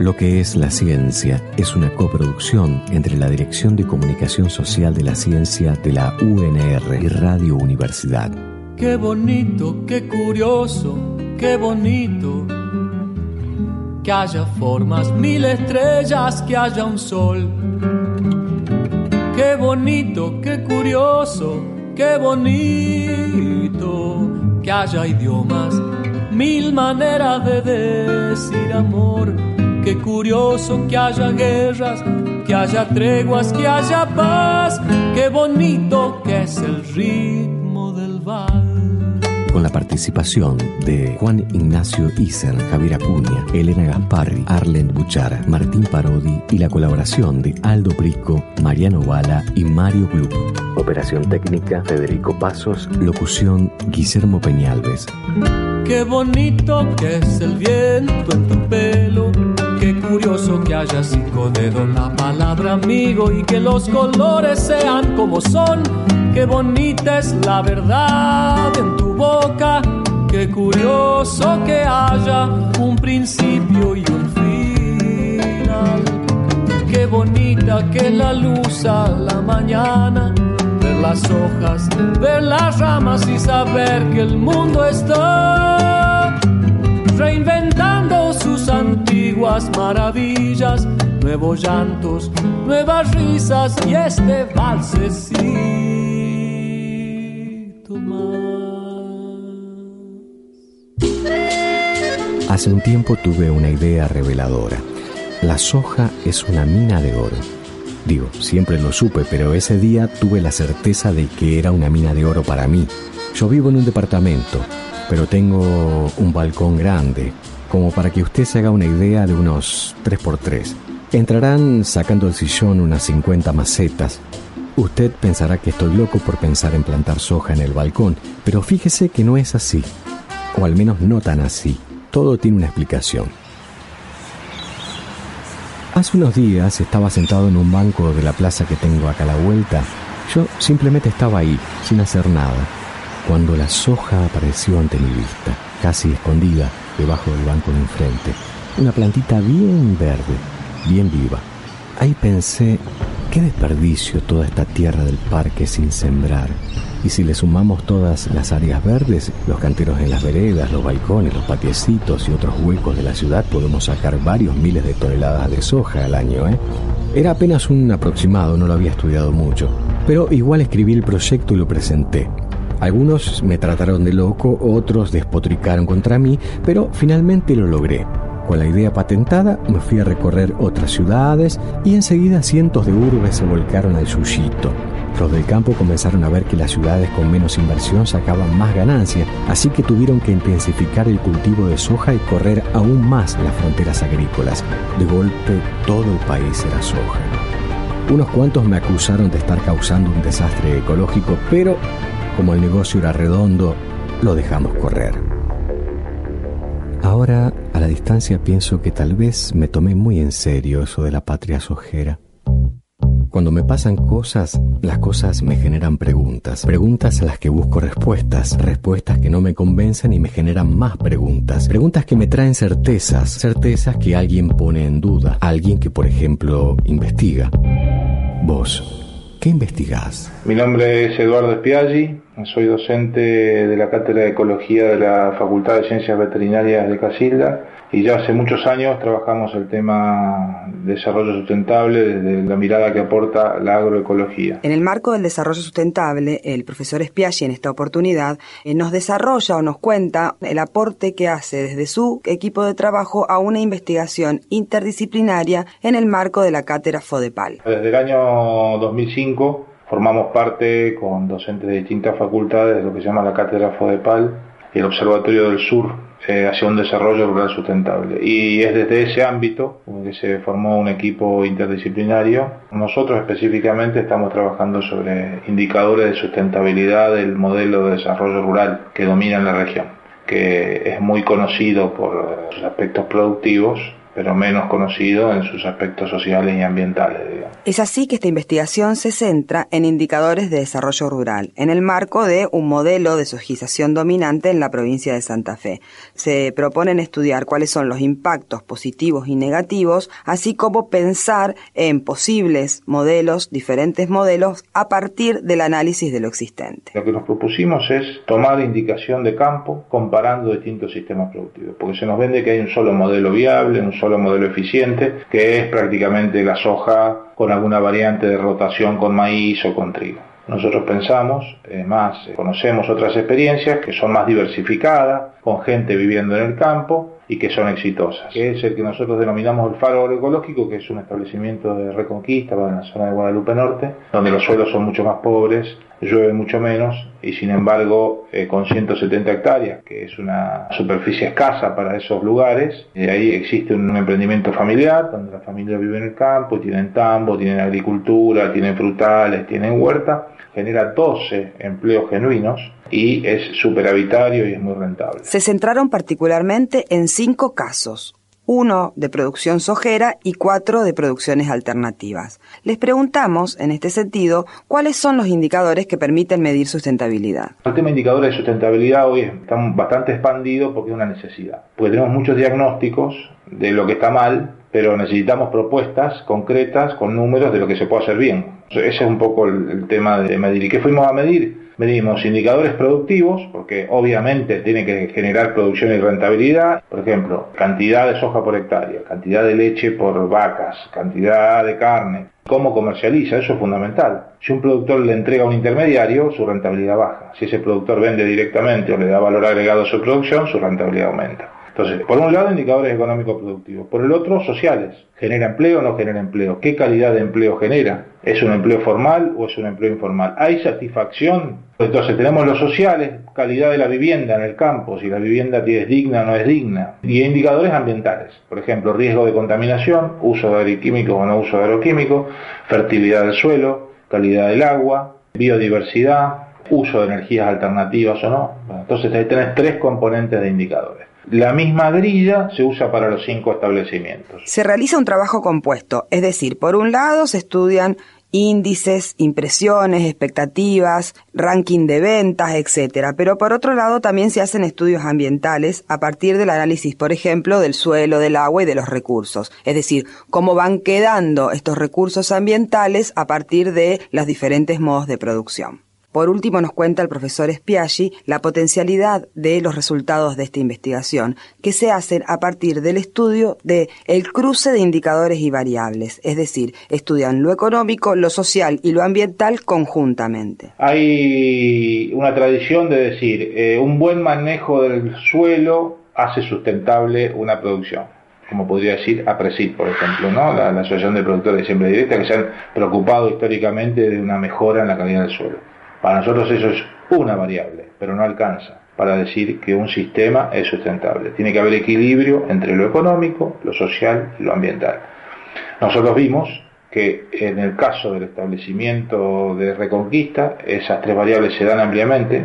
Lo que es la ciencia es una coproducción entre la Dirección de Comunicación Social de la Ciencia de la UNR y Radio Universidad. Qué bonito, qué curioso, qué bonito. Que haya formas, mil estrellas, que haya un sol. Qué bonito, qué curioso, qué bonito. Que haya idiomas, mil maneras de decir amor Qué curioso que haya guerras, que haya treguas, que haya paz. Qué bonito que es el ritmo del val. Con la participación de Juan Ignacio Iser, Javier Acuña, Elena Gasparri, Arlen Buchara, Martín Parodi y la colaboración de Aldo Brico, Mariano Bala y Mario Gluck. Operación técnica Federico Pasos, locución Guillermo Peñalves. Qué bonito que es el viento en tu pelo Qué curioso que haya cinco dedos la palabra amigo y que los colores sean como son. Qué bonita es la verdad en tu boca. Qué curioso que haya un principio y un final. Qué bonita que la luz a la mañana. Las hojas, ver las ramas y saber que el mundo está reinventando sus antiguas maravillas, nuevos llantos, nuevas risas y este valsecito más. Hace un tiempo tuve una idea reveladora. La soja es una mina de oro. Digo, siempre lo supe, pero ese día tuve la certeza de que era una mina de oro para mí. Yo vivo en un departamento, pero tengo un balcón grande, como para que usted se haga una idea de unos 3x3. Entrarán sacando el sillón unas 50 macetas. Usted pensará que estoy loco por pensar en plantar soja en el balcón, pero fíjese que no es así, o al menos no tan así. Todo tiene una explicación. Hace unos días estaba sentado en un banco de la plaza que tengo acá a la vuelta. Yo simplemente estaba ahí, sin hacer nada cuando la soja apareció ante mi vista, casi escondida debajo del banco de enfrente. Una plantita bien verde, bien viva. Ahí pensé, qué desperdicio toda esta tierra del parque sin sembrar. Y si le sumamos todas las áreas verdes, los canteros en las veredas, los balcones, los patiecitos y otros huecos de la ciudad, podemos sacar varios miles de toneladas de soja al año, ¿eh? Era apenas un aproximado, no lo había estudiado mucho. Pero igual escribí el proyecto y lo presenté. Algunos me trataron de loco, otros despotricaron contra mí, pero finalmente lo logré. Con la idea patentada me fui a recorrer otras ciudades y enseguida cientos de urbes se volcaron al yuyito. Los del campo comenzaron a ver que las ciudades con menos inversión sacaban más ganancias, así que tuvieron que intensificar el cultivo de soja y correr aún más las fronteras agrícolas. De golpe todo el país era soja. Unos cuantos me acusaron de estar causando un desastre ecológico, pero como el negocio era redondo, lo dejamos correr. Ahora, a la distancia, pienso que tal vez me tomé muy en serio eso de la patria sojera. Cuando me pasan cosas, las cosas me generan preguntas. Preguntas a las que busco respuestas. Respuestas que no me convencen y me generan más preguntas. Preguntas que me traen certezas. Certezas que alguien pone en duda. Alguien que, por ejemplo, investiga. Vos, ¿Qué investigás? Mi nombre es Eduardo Spiaggi, soy docente de la Cátedra de Ecología de la Facultad de Ciencias Veterinarias de Casilda y ya hace muchos años trabajamos el tema desarrollo sustentable desde la mirada que aporta la agroecología. En el marco del desarrollo sustentable, el profesor Spiaggi en esta oportunidad eh, nos desarrolla o nos cuenta el aporte que hace desde su equipo de trabajo a una investigación interdisciplinaria en el marco de la cátedra FODEPAL. Desde el año 2005 formamos parte con docentes de distintas facultades de lo que se llama la cátedra FODEPAL y el Observatorio del Sur eh, hacia un desarrollo rural sustentable. Y es desde ese ámbito que se formó un equipo interdisciplinario. Nosotros específicamente estamos trabajando sobre indicadores de sustentabilidad del modelo de desarrollo rural que domina en la región, que es muy conocido por sus aspectos productivos, pero menos conocido en sus aspectos sociales y ambientales. Es así que esta investigación se centra en indicadores de desarrollo rural, en el marco de un modelo de sojización dominante en la provincia de Santa Fe. Se proponen estudiar cuáles son los impactos positivos y negativos, así como pensar en posibles modelos, diferentes modelos, a partir del análisis de lo existente. Lo que nos propusimos es tomar indicación de campo comparando distintos sistemas productivos, porque se nos vende que hay un solo modelo viable, un solo modelo eficiente, que es prácticamente la soja con alguna variante de rotación con maíz o con trigo. Nosotros pensamos, más, conocemos otras experiencias que son más diversificadas, con gente viviendo en el campo y que son exitosas, que es el que nosotros denominamos el faro agroecológico, que es un establecimiento de reconquista en la zona de Guadalupe Norte, donde los suelos son mucho más pobres, llueve mucho menos y sin embargo eh, con 170 hectáreas, que es una superficie escasa para esos lugares, ahí existe un emprendimiento familiar donde la familia vive en el campo, tienen tambo, tienen agricultura, tienen frutales, tienen huerta, genera 12 empleos genuinos y es superavitario y es muy rentable. Se centraron particularmente en cinco casos uno de producción sojera y cuatro de producciones alternativas. Les preguntamos, en este sentido, cuáles son los indicadores que permiten medir sustentabilidad. El tema de indicadores de sustentabilidad hoy está bastante expandido porque es una necesidad. Porque tenemos muchos diagnósticos de lo que está mal, pero necesitamos propuestas concretas con números de lo que se puede hacer bien. Ese es un poco el, tema de medir. ¿Y qué fuimos a medir? medimos indicadores productivos, porque obviamente tiene que generar producción y rentabilidad, por ejemplo, cantidad de soja por hectárea, cantidad de leche por vacas, cantidad de carne, cómo comercializa, eso es fundamental. Si un productor le entrega a un intermediario, su rentabilidad baja. Si ese productor vende directamente o le da valor agregado a su producción, su rentabilidad aumenta. Entonces, por un lado, indicadores económicos productivos. Por el otro, sociales. ¿Genera empleo o no genera empleo? ¿Qué calidad de empleo genera? ¿Es un empleo formal o es un empleo informal? ¿Hay satisfacción? Entonces, tenemos los sociales, calidad de la vivienda en el campo, si la vivienda es digna o no es digna. Y indicadores ambientales. Por ejemplo, riesgo de contaminación, uso de agroquímicos o no uso de agroquímicos, fertilidad del suelo, calidad del agua, biodiversidad, uso de energías alternativas o no. entonces, ahí tenés tres componentes de indicadores. La misma grilla se usa para los cinco establecimientos. Se realiza un trabajo compuesto, es decir, por un lado se estudian índices, impresiones, expectativas, ranking de ventas, etcétera. Pero por otro lado también se hacen estudios ambientales a partir del análisis, por ejemplo, del suelo, del agua y de los recursos. Es decir, cómo van quedando estos recursos ambientales a partir de los diferentes modos de producción. Por último, nos cuenta el profesor Spiaggi la potencialidad de los resultados de esta investigación, que se hacen a partir del estudio de el cruce de indicadores y variables, es decir, estudian lo económico, lo social y lo ambiental conjuntamente. Hay una tradición de decir, eh, un buen manejo del suelo hace sustentable una producción como podría decir APRESID, por ejemplo, ¿no? la, la Asociación de Productores de Siembra Directa, que se han preocupado históricamente de una mejora en la calidad del suelo. Para nosotros eso es una variable, pero no alcanza para decir que un sistema es sustentable. Tiene que haber equilibrio entre lo económico, lo social y lo ambiental. Nosotros vimos que en el caso del establecimiento de Reconquista, esas tres variables se dan ampliamente,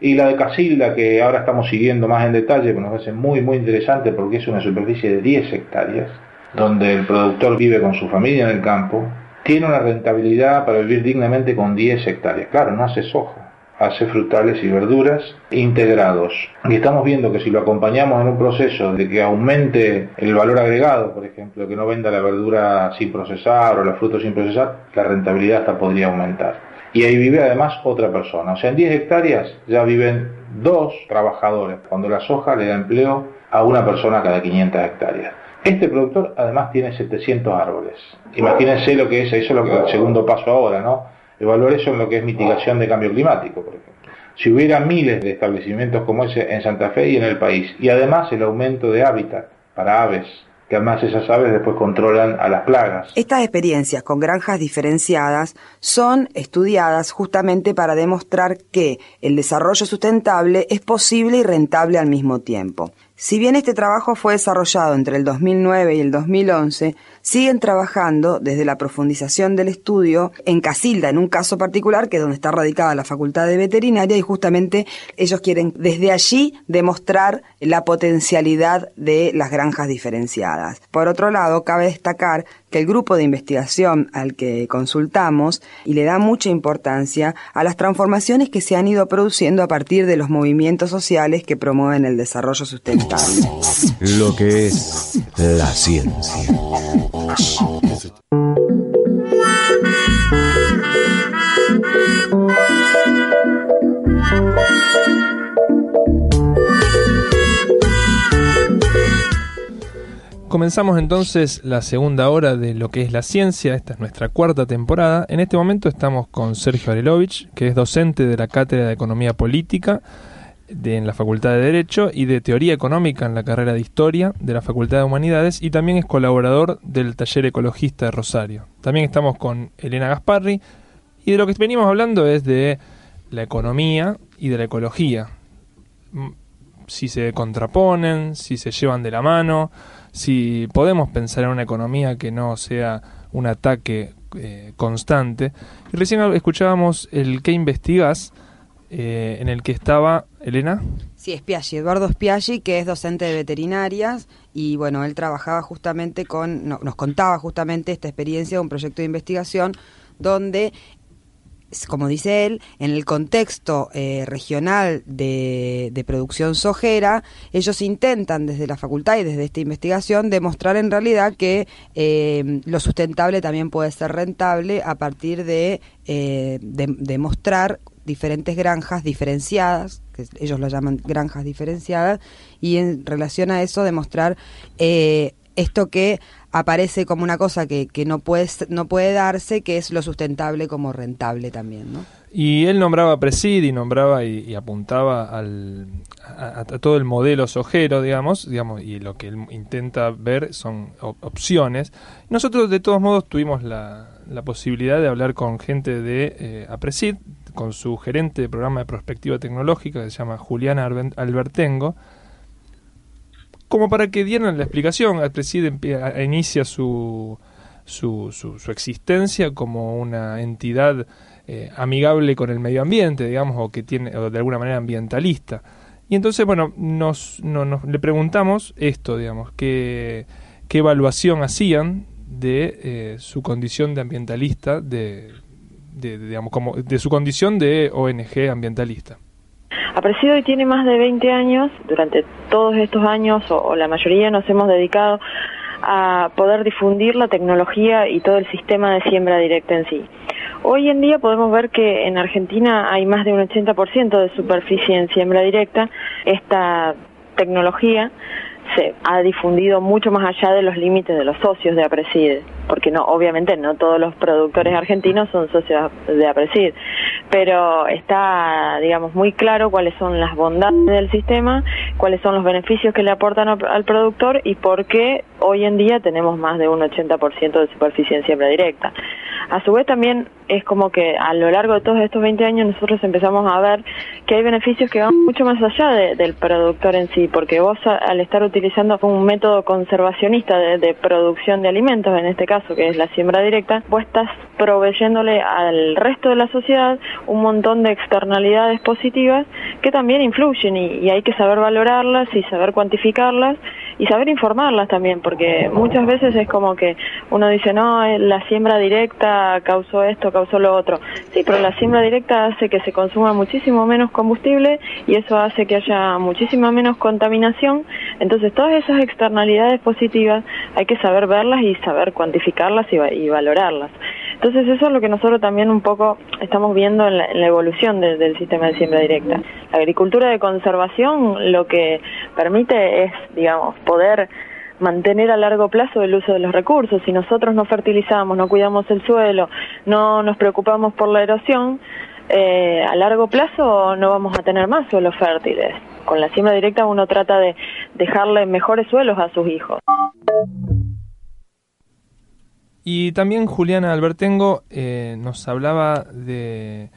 y la de Casilda, que ahora estamos siguiendo más en detalle, que nos parece muy, muy interesante porque es una superficie de 10 hectáreas, donde el productor vive con su familia en el campo, tiene una rentabilidad para vivir dignamente con 10 hectáreas. Claro, no hace soja, hace frutales y verduras integrados. Y estamos viendo que si lo acompañamos en un proceso de que aumente el valor agregado, por ejemplo, que no venda la verdura sin procesar o la fruta sin procesar, la rentabilidad hasta podría aumentar. Y ahí vive además otra persona. O sea, en 10 hectáreas ya viven dos trabajadores, cuando la soja le da empleo a una persona cada 500 hectáreas. Este productor además tiene 700 árboles. Imagínense lo que es, eso es lo que el segundo paso ahora, ¿no? Evaluar eso en lo que es mitigación de cambio climático, por ejemplo. Si hubiera miles de establecimientos como ese en Santa Fe y en el país, y además el aumento de hábitat para aves, que además esas aves después controlan a las plagas. Estas experiencias con granjas diferenciadas son estudiadas justamente para demostrar que el desarrollo sustentable es posible y rentable al mismo tiempo. Si bien este trabajo fue desarrollado entre el 2009 y el 2011, siguen trabajando desde la profundización del estudio en Casilda, en un caso particular que es donde está radicada la Facultad de Veterinaria y justamente ellos quieren desde allí demostrar la potencialidad de las granjas diferenciadas. Por otro lado, cabe destacar que el grupo de investigación al que consultamos y le da mucha importancia a las transformaciones que se han ido produciendo a partir de los movimientos sociales que promueven el desarrollo sustentable. Lo que es la ciencia. Comenzamos entonces la segunda hora de lo que es la ciencia, esta es nuestra cuarta temporada. En este momento estamos con Sergio Arelovich, que es docente de la Cátedra de Economía Política de, en la Facultad de Derecho y de Teoría Económica en la carrera de Historia de la Facultad de Humanidades y también es colaborador del Taller Ecologista de Rosario. También estamos con Elena Gasparri y de lo que venimos hablando es de la economía y de la ecología. Si se contraponen, si se llevan de la mano, si podemos pensar en una economía que no sea un ataque eh, constante. Recién escuchábamos el que investigas, eh, en el que estaba Elena. Sí, Spiaggi, Eduardo Spiaggi, que es docente de veterinarias y bueno, él trabajaba justamente con, nos contaba justamente esta experiencia de un proyecto de investigación donde como dice él, en el contexto eh, regional de, producción sojera, ellos intentan desde la facultad y desde esta investigación demostrar en realidad que eh, lo sustentable también puede ser rentable a partir de, eh, demostrar diferentes granjas diferenciadas, que ellos lo llaman granjas diferenciadas, y en relación a eso demostrar esto que aparece como una cosa que, que no, puede, no puede darse, que es lo sustentable como rentable también, ¿no? Y él nombraba Presid y nombraba y, apuntaba al, a, todo el modelo sojero, digamos, digamos, y lo que él intenta ver son opciones. Nosotros, de todos modos, tuvimos la, la posibilidad de hablar con gente de eh, APRESID, con su gerente de programa de prospectiva tecnológica, que se llama Juliana Albertengo, como para que dieran la explicación. El presidente inicia su, su, su, existencia como una entidad eh, amigable con el medio ambiente, digamos, o que tiene, o de alguna manera ambientalista. Y entonces, bueno, nos, le preguntamos esto, digamos, qué, qué evaluación hacían de eh, su condición de ambientalista, de, de, digamos, como de su condición de ONG ambientalista. Apreciado y tiene más de 20 años, durante todos estos años, o, la mayoría nos hemos dedicado a poder difundir la tecnología y todo el sistema de siembra directa en sí. Hoy en día podemos ver que en Argentina hay más de un 80% de superficie en siembra directa. Esta tecnología se ha difundido mucho más allá de los límites de los socios de Apreside, porque no, obviamente no todos los productores argentinos son socios de Apreside, pero está, digamos, muy claro cuáles son las bondades del sistema, cuáles son los beneficios que le aportan al productor y por qué hoy en día tenemos más de un 80% de superficie en siembra directa. A su vez también es como que a lo largo de todos estos 20 años nosotros empezamos a ver que hay beneficios que van mucho más allá del productor en sí, porque vos al estar utilizando un método conservacionista de, producción de alimentos, en este caso que es la siembra directa, vos estás proveyéndole al resto de la sociedad un montón de externalidades positivas que también influyen y hay que saber valorarlas y saber cuantificarlas y saber informarlas también, porque muchas veces es como que uno dice, no, eh, la siembra directa causó esto, causó lo otro. Sí, pero la siembra directa hace que se consuma muchísimo menos combustible y eso hace que haya muchísima menos contaminación. Entonces, todas esas externalidades positivas hay que saber verlas y saber cuantificarlas y valorarlas. Entonces eso es lo que nosotros también un poco estamos viendo en la, evolución del sistema de siembra directa. La agricultura de conservación lo que permite es, digamos, poder mantener a largo plazo el uso de los recursos. Si nosotros no fertilizamos, no cuidamos el suelo, no nos preocupamos por la erosión, eh, a largo plazo no vamos a tener más suelos fértiles. Con la siembra directa uno trata de dejarle mejores suelos a sus hijos. Y también Juliana Albertengo eh, nos hablaba de,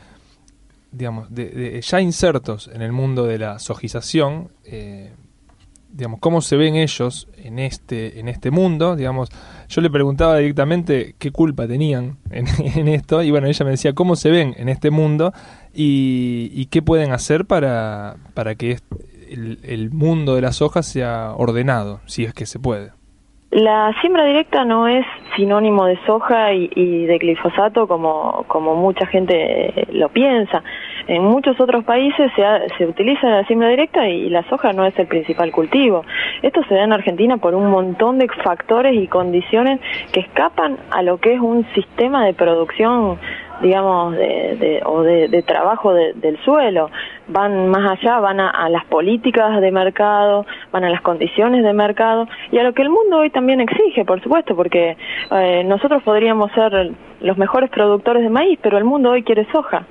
digamos, de, ya insertos en el mundo de la sojización, eh, digamos, cómo se ven ellos en este, en este mundo, digamos, yo le preguntaba directamente qué culpa tenían en, esto, y bueno, ella me decía cómo se ven en este mundo y, qué pueden hacer para, para que el, el mundo de las hojas sea ordenado, si es que se puede. La siembra directa no es sinónimo de soja y, de glifosato como, como mucha gente lo piensa. En muchos otros países se, se, utiliza la siembra directa y la soja no es el principal cultivo. Esto se da en Argentina por un montón de factores y condiciones que escapan a lo que es un sistema de producción digamos, de, o de, trabajo del suelo. Van más allá, van a, las políticas de mercado, van a las condiciones de mercado y a lo que el mundo hoy también exige, por supuesto, porque eh, nosotros podríamos ser los mejores productores de maíz, pero el mundo hoy quiere soja.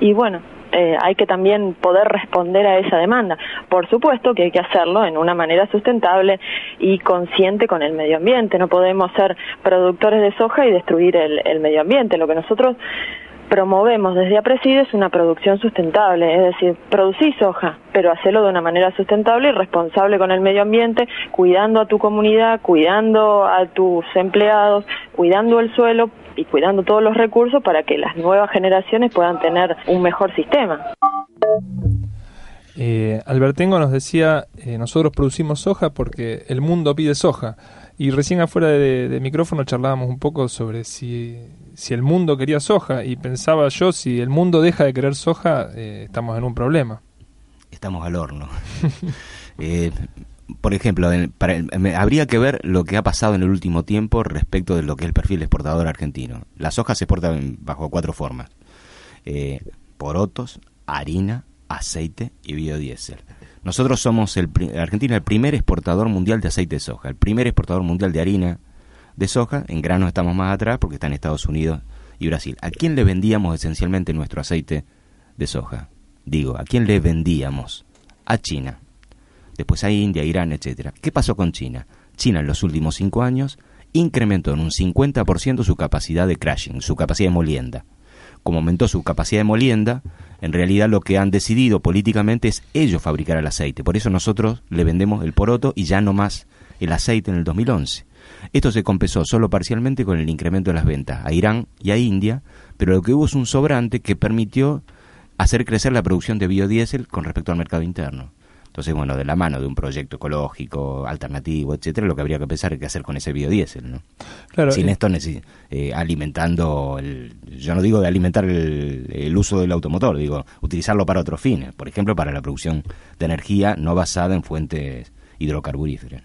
Y bueno, eh, hay que también poder responder a esa demanda. Por supuesto que hay que hacerlo en una manera sustentable y consciente con el medio ambiente. No podemos ser productores de soja y destruir el, medio ambiente. Lo que nosotros promovemos desde APRESID es una producción sustentable, es decir, producir soja, pero hacerlo de una manera sustentable y responsable con el medio ambiente, cuidando a tu comunidad, cuidando a tus empleados, cuidando el suelo, y cuidando todos los recursos para que las nuevas generaciones puedan tener un mejor sistema. Eh, Albertengo nos decía, eh, nosotros producimos soja porque el mundo pide soja. Y recién afuera de, micrófono charlábamos un poco sobre si, si, el mundo quería soja y pensaba yo, si el mundo deja de querer soja, eh, estamos en un problema. Estamos al horno. eh, por ejemplo, habría que ver lo que ha pasado en el último tiempo respecto de lo que es el perfil exportador argentino. Las hojas se exportan bajo cuatro formas. Eh, porotos, harina, aceite y biodiesel. Nosotros somos, el, Argentina, el primer exportador mundial de aceite de soja, el primer exportador mundial de harina de soja. En grano estamos más atrás porque está en Estados Unidos y Brasil. ¿A quién le vendíamos esencialmente nuestro aceite de soja? Digo, ¿a quién le vendíamos? A China después a India, Irán, etcétera. ¿Qué pasó con China? China en los últimos cinco años incrementó en un 50% su capacidad de crashing, su capacidad de molienda. Como aumentó su capacidad de molienda, en realidad lo que han decidido políticamente es ellos fabricar el aceite. Por eso nosotros le vendemos el poroto y ya no más el aceite en el 2011. Esto se compensó solo parcialmente con el incremento de las ventas a Irán y a India, pero lo que hubo es un sobrante que permitió hacer crecer la producción de biodiesel con respecto al mercado interno. Entonces, bueno, de la mano de un proyecto ecológico, alternativo, etcétera, lo que habría que pensar es qué hacer con ese biodiesel, ¿no? Claro, Sin esto, eh, alimentando, el, yo no digo de alimentar el, uso del automotor, digo, utilizarlo para otros fines, por ejemplo, para la producción de energía no basada en fuentes hidrocarburíferas.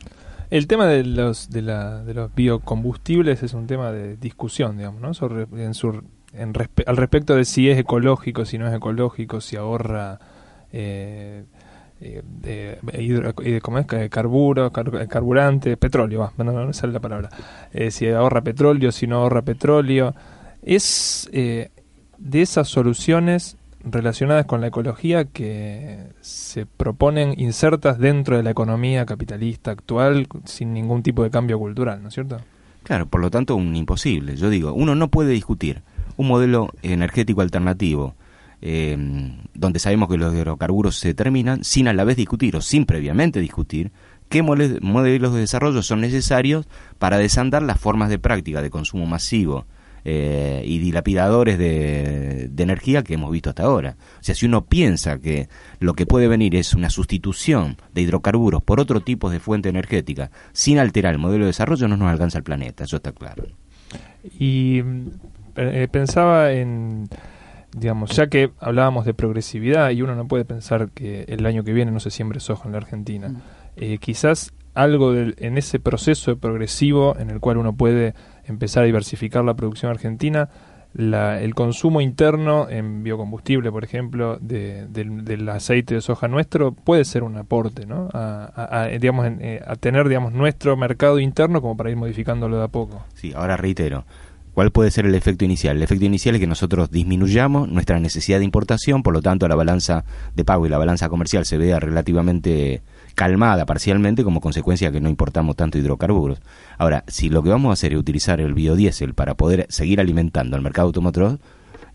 El tema de los, de, la, de los biocombustibles es un tema de discusión, digamos, ¿no? en su, en al respecto de si es ecológico, si no es ecológico, si ahorra... Eh, eh, eh, ¿cómo es? Carburo, carburante, petróleo, no, no, sale la palabra. Eh, si ahorra petróleo, si no ahorra petróleo. Es eh, de esas soluciones relacionadas con la ecología que se proponen insertas dentro de la economía capitalista actual sin ningún tipo de cambio cultural, ¿no es cierto? Claro, por lo tanto, un imposible. Yo digo, uno no puede discutir un modelo energético alternativo eh, donde sabemos que los hidrocarburos se terminan, sin a la vez discutir o sin previamente discutir qué modelos de desarrollo son necesarios para desandar las formas de práctica de consumo masivo eh, y dilapidadores de, energía que hemos visto hasta ahora. O sea, si uno piensa que lo que puede venir es una sustitución de hidrocarburos por otro tipo de fuente energética sin alterar el modelo de desarrollo, no nos alcanza el planeta, eso está claro. Y eh, pensaba en digamos, ya que hablábamos de progresividad y uno no puede pensar que el año que viene no se siembre soja en la Argentina, mm. eh, quizás algo en ese proceso progresivo en el cual uno puede empezar a diversificar la producción argentina, el consumo interno en biocombustible, por ejemplo, del aceite de soja nuestro puede ser un aporte, ¿no? A, digamos, eh, a tener, digamos, nuestro mercado interno como para ir modificándolo de a poco. Sí, ahora reitero, ¿Cuál puede ser el efecto inicial? El efecto inicial es que nosotros disminuyamos nuestra necesidad de importación, por lo tanto la balanza de pago y la balanza comercial se vea relativamente calmada parcialmente como consecuencia de que no importamos tanto hidrocarburos. Ahora, si lo que vamos a hacer es utilizar el biodiesel para poder seguir alimentando al mercado automotor,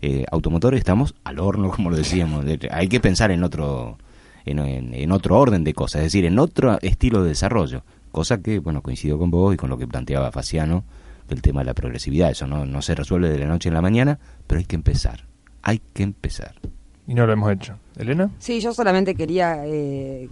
eh, automotor estamos al horno, como lo decíamos. Hay que pensar en otro en, otro orden de cosas, es decir, en otro estilo de desarrollo, cosa que, bueno, coincido con vos y con lo que planteaba Faciano del tema de la progresividad, eso no, no se resuelve de la noche en la mañana, pero hay que empezar, hay que empezar. Y no lo hemos hecho. ¿Elena? Sí, yo solamente quería eh,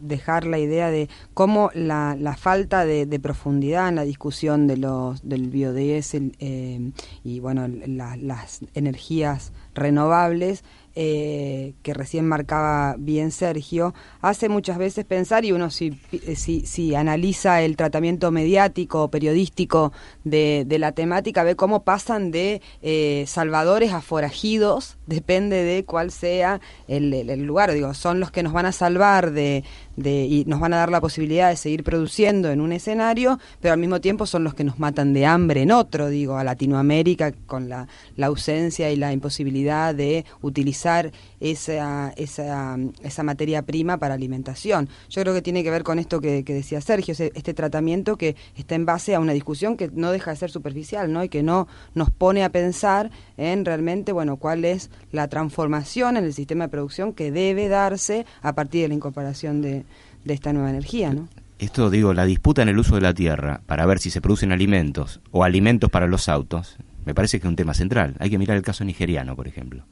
dejar la idea de cómo la, la falta de, profundidad en la discusión de los del biodiesel eh, y bueno las energías renovables eh, que recién marcaba bien Sergio, hace muchas veces pensar, y uno si, si, si analiza el tratamiento mediático o periodístico de, de, la temática, ve cómo pasan de eh, salvadores a forajidos, depende de cuál sea el, el, lugar, digo, son los que nos van a salvar de, de, y nos van a dar la posibilidad de seguir produciendo en un escenario, pero al mismo tiempo son los que nos matan de hambre en otro, digo, a Latinoamérica con la, la ausencia y la imposibilidad de utilizar esa, esa, esa materia prima para alimentación. Yo creo que tiene que ver con esto que, decía Sergio, este tratamiento que está en base a una discusión que no deja de ser superficial, ¿no? Y que no nos pone a pensar en realmente, bueno, cuál es la transformación en el sistema de producción que debe darse a partir de la incorporación de, de esta nueva energía, ¿no? Esto digo, la disputa en el uso de la tierra para ver si se producen alimentos o alimentos para los autos, me parece que es un tema central. Hay que mirar el caso nigeriano, por ejemplo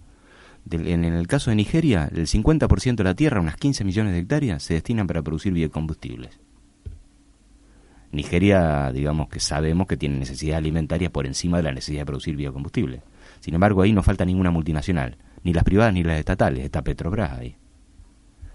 en el caso de Nigeria, el 50% de la tierra, unas 15 millones de hectáreas, se destinan para producir biocombustibles. Nigeria, digamos que sabemos que tiene necesidad alimentaria por encima de la necesidad de producir biocombustibles. Sin embargo, ahí no falta ninguna multinacional, ni las privadas ni las estatales, está Petrobras ahí.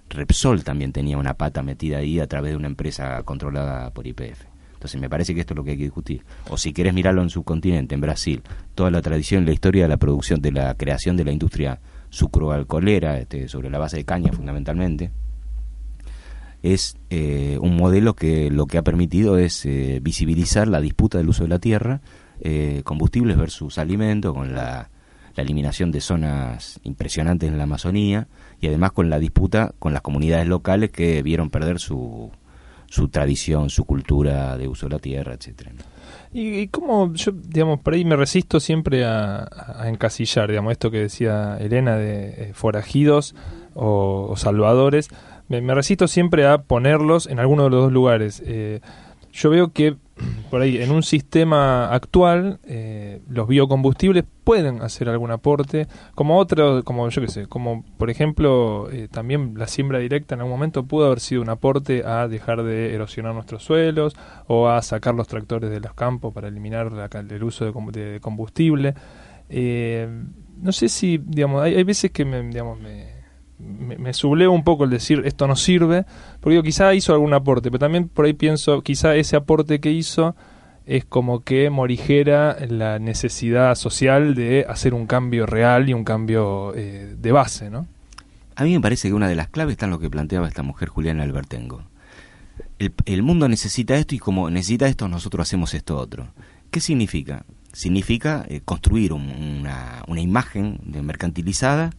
Repsol también tenía una pata metida ahí a través de una empresa controlada por IPF. Entonces me parece que esto es lo que hay que discutir. O si quieres mirarlo en subcontinente, en Brasil, toda la tradición, la historia de la producción, de la creación de la industria sucroalcoholera, este, sobre la base de caña fundamentalmente, es eh, un modelo que lo que ha permitido es eh, visibilizar la disputa del uso de la tierra, eh, combustibles versus alimentos, con la, la, eliminación de zonas impresionantes en la Amazonía y además con la disputa con las comunidades locales que vieron perder su, su tradición, su cultura de uso de la tierra, etcétera. Y, cómo yo, digamos, por ahí me resisto siempre a, encasillar, digamos, esto que decía Elena de eh, forajidos o, salvadores, me, resisto siempre a ponerlos en alguno de los dos lugares. Eh, yo veo que por ahí en un sistema actual eh, los biocombustibles pueden hacer algún aporte como otro como yo qué sé como por ejemplo eh, también la siembra directa en algún momento pudo haber sido un aporte a dejar de erosionar nuestros suelos o a sacar los tractores de los campos para eliminar el uso de, combustible. Eh, no sé si digamos hay, hay veces que me, digamos me me, me, subleva un poco el decir esto no sirve, porque digo, quizá hizo algún aporte, pero también por ahí pienso, quizá ese aporte que hizo es como que morigera la necesidad social de hacer un cambio real y un cambio eh, de base, ¿no? A mí me parece que una de las claves está en lo que planteaba esta mujer Juliana Albertengo. El, el mundo necesita esto y como necesita esto nosotros hacemos esto otro. ¿Qué significa? Significa eh, construir una, una imagen mercantilizada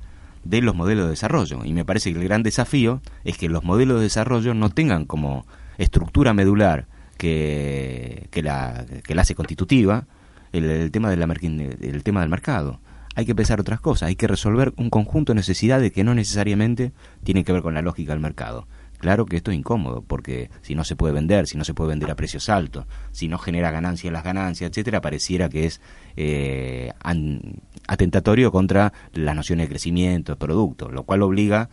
de los modelos de desarrollo. Y me parece que el gran desafío es que los modelos de desarrollo no tengan como estructura medular que, que, la, que la hace constitutiva el, tema de la, el tema del mercado. Hay que pensar otras cosas, hay que resolver un conjunto de necesidades que no necesariamente tienen que ver con la lógica del mercado. Claro que esto es incómodo, porque si no se puede vender, si no se puede vender a precios altos, si no genera ganancias las ganancias, etcétera, pareciera que es eh, atentatorio contra las nociones de crecimiento, de producto, lo cual obliga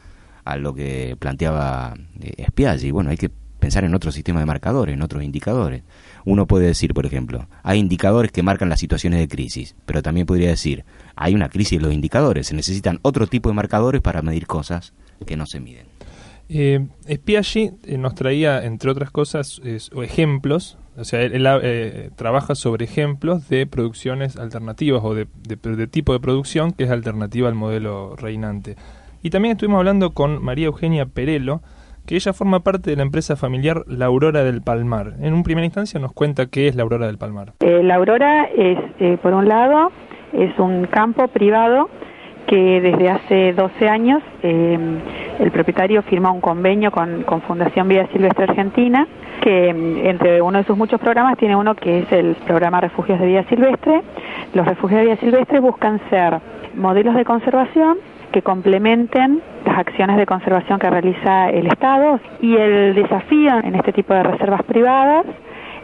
a lo que planteaba eh, Spiaggi. Bueno, hay que pensar en otro sistema de marcadores, en otros indicadores. Uno puede decir, por ejemplo, hay indicadores que marcan las situaciones de crisis, pero también podría decir, hay una crisis en los indicadores, se necesitan otro tipo de marcadores para medir cosas que no se miden. Eh, eh, nos traía, entre otras cosas, ejemplos, o sea, él, eh, trabaja sobre ejemplos de producciones alternativas o de, tipo de producción que es alternativa al modelo reinante. Y también estuvimos hablando con María Eugenia Perelo, que ella forma parte de la empresa familiar La Aurora del Palmar. En un primera instancia nos cuenta qué es La Aurora del Palmar. la Aurora es, por un lado, es un campo privado que desde hace 12 años eh, el propietario firmó un convenio con, Fundación Vida Silvestre Argentina, que mm, entre uno de sus muchos programas tiene uno que es el programa Refugios de Vida Silvestre. Los refugios de vida silvestre buscan ser modelos de conservación que complementen las acciones de conservación que realiza el Estado y el desafío en este tipo de reservas privadas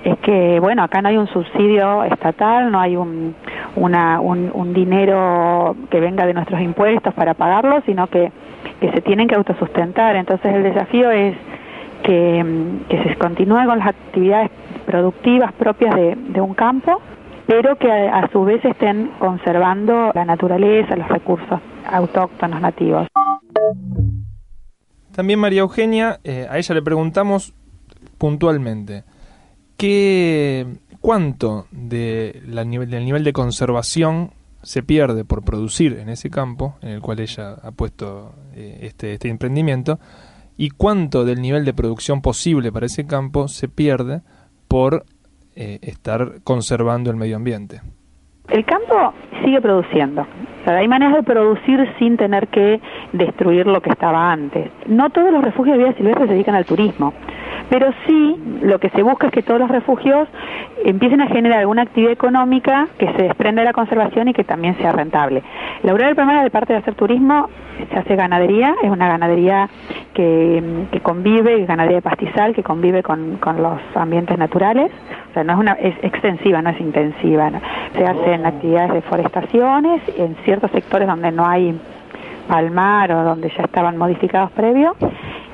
es que, bueno, acá no hay un subsidio estatal, no hay un, un, dinero que venga de nuestros impuestos para pagarlo, sino que, que se tienen que autosustentar. Entonces el desafío es que, se continúe con las actividades productivas propias de, de un campo, pero que a, su vez estén conservando la naturaleza, los recursos autóctonos nativos. También María Eugenia, eh, a ella le preguntamos puntualmente, ¿qué, ¿cuánto de la del nivel de conservación se pierde por producir en ese campo en el cual ella ha puesto eh, este, este emprendimiento? ¿Y cuánto del nivel de producción posible para ese campo se pierde por eh, estar conservando el medio ambiente. El campo sigue produciendo. hay maneras de producir sin tener que destruir lo que estaba antes. No todos los refugios de vida silvestre se dedican al turismo. Pero sí, lo que se busca es que todos los refugios empiecen a generar alguna actividad económica que se desprenda de la conservación y que también sea rentable. La del Palmar, de parte de hacer turismo, se hace ganadería, es una ganadería que, que convive, ganadería de pastizal, que convive con, con, los ambientes naturales, o sea, no es, una, es extensiva, no es intensiva. Se hacen actividades de forestaciones en ciertos sectores donde no hay palmar o donde ya estaban modificados previos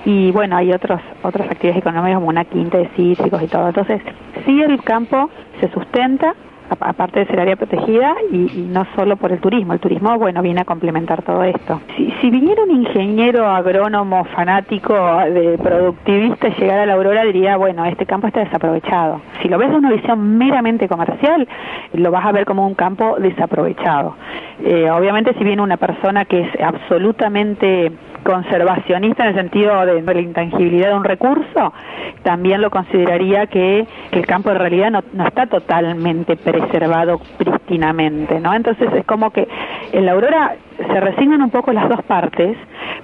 y bueno, hay otros, otras actividades económicas como una quinta de cítricos y todo. Entonces, sí el campo se sustenta, aparte de ser área protegida, y, no solo por el turismo. El turismo, bueno, viene a complementar todo esto. Si, si viniera un ingeniero agrónomo fanático de productivista y llegara a la Aurora, diría, bueno, este campo está desaprovechado. Si lo ves de una visión meramente comercial, lo vas a ver como un campo desaprovechado. Eh, obviamente, si viene una persona que es absolutamente conservacionista en el sentido de, la intangibilidad de un recurso, también lo consideraría que, el campo en realidad no, está totalmente preservado prístinamente, ¿no? Entonces es como que en la aurora se resignan un poco las dos partes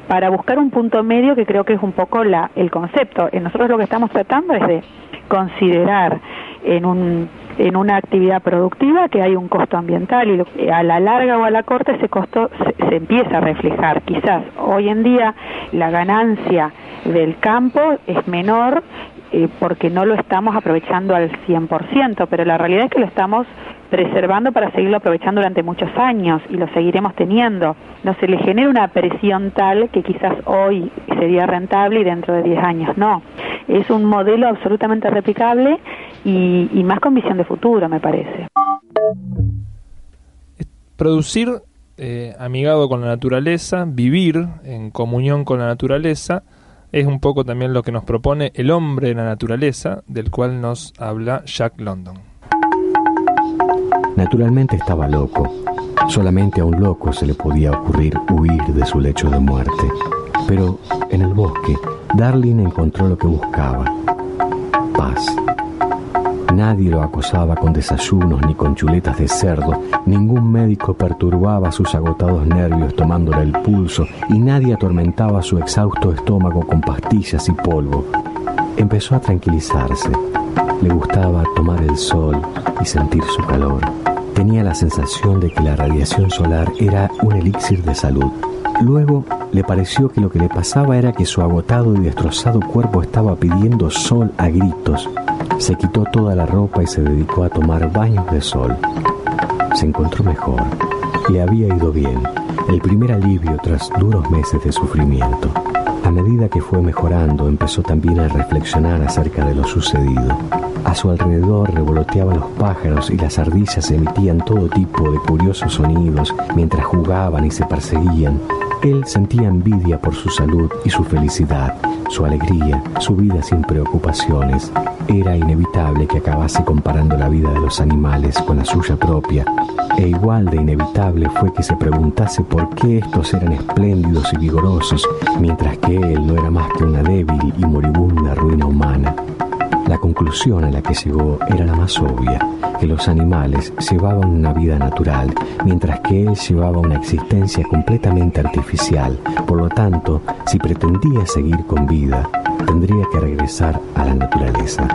para buscar un punto medio que creo que es un poco la, el concepto. Nosotros lo que estamos tratando es de considerar en un en una actividad productiva que hay un costo ambiental y a la larga o a la corta ese costo se, empieza a reflejar. Quizás hoy en día la ganancia del campo es menor eh, porque no lo estamos aprovechando al 100%, pero la realidad es que lo estamos preservando para seguirlo aprovechando durante muchos años y lo seguiremos teniendo. No se le genera una presión tal que quizás hoy sería rentable y dentro de 10 años no. Es un modelo absolutamente replicable y, más con visión de futuro, me parece. Producir eh, amigado con la naturaleza, vivir en comunión con la naturaleza, es un poco también lo que nos propone el hombre de la naturaleza, del cual nos habla Jack London. Naturalmente estaba loco. Solamente a un loco se le podía ocurrir huir de su lecho de muerte. Pero en el bosque, Darling encontró lo que buscaba. Paz. Nadie lo acosaba con desayunos ni con chuletas de cerdo, ningún médico perturbaba sus agotados nervios tomándole el pulso y nadie atormentaba su exhausto estómago con pastillas y polvo. Empezó a tranquilizarse. Le gustaba tomar el sol y sentir su calor. Tenía la sensación de que la radiación solar era un elixir de salud. Luego le pareció que lo que le pasaba era que su agotado y destrozado cuerpo estaba pidiendo sol a gritos. Se quitó toda la ropa y se dedicó a tomar baños de sol. Se encontró mejor. Le había ido bien. El primer alivio tras duros meses de sufrimiento. A medida que fue mejorando, empezó también a reflexionar acerca de lo sucedido. A su alrededor revoloteaban los pájaros y las ardillas emitían todo tipo de curiosos sonidos mientras jugaban y se perseguían. Él sentía envidia por su salud y su felicidad, su alegría, su vida sin preocupaciones. Era inevitable que acabase comparando la vida de los animales con la suya propia, e igual de inevitable fue que se preguntase por qué estos eran espléndidos y vigorosos, mientras que él no era más que una débil y moribunda ruina humana. La conclusión a la que llegó era la más obvia, que los animales llevaban una vida natural, mientras que él llevaba una existencia completamente artificial. Por lo tanto, si pretendía seguir con vida, tendría que regresar a la naturaleza.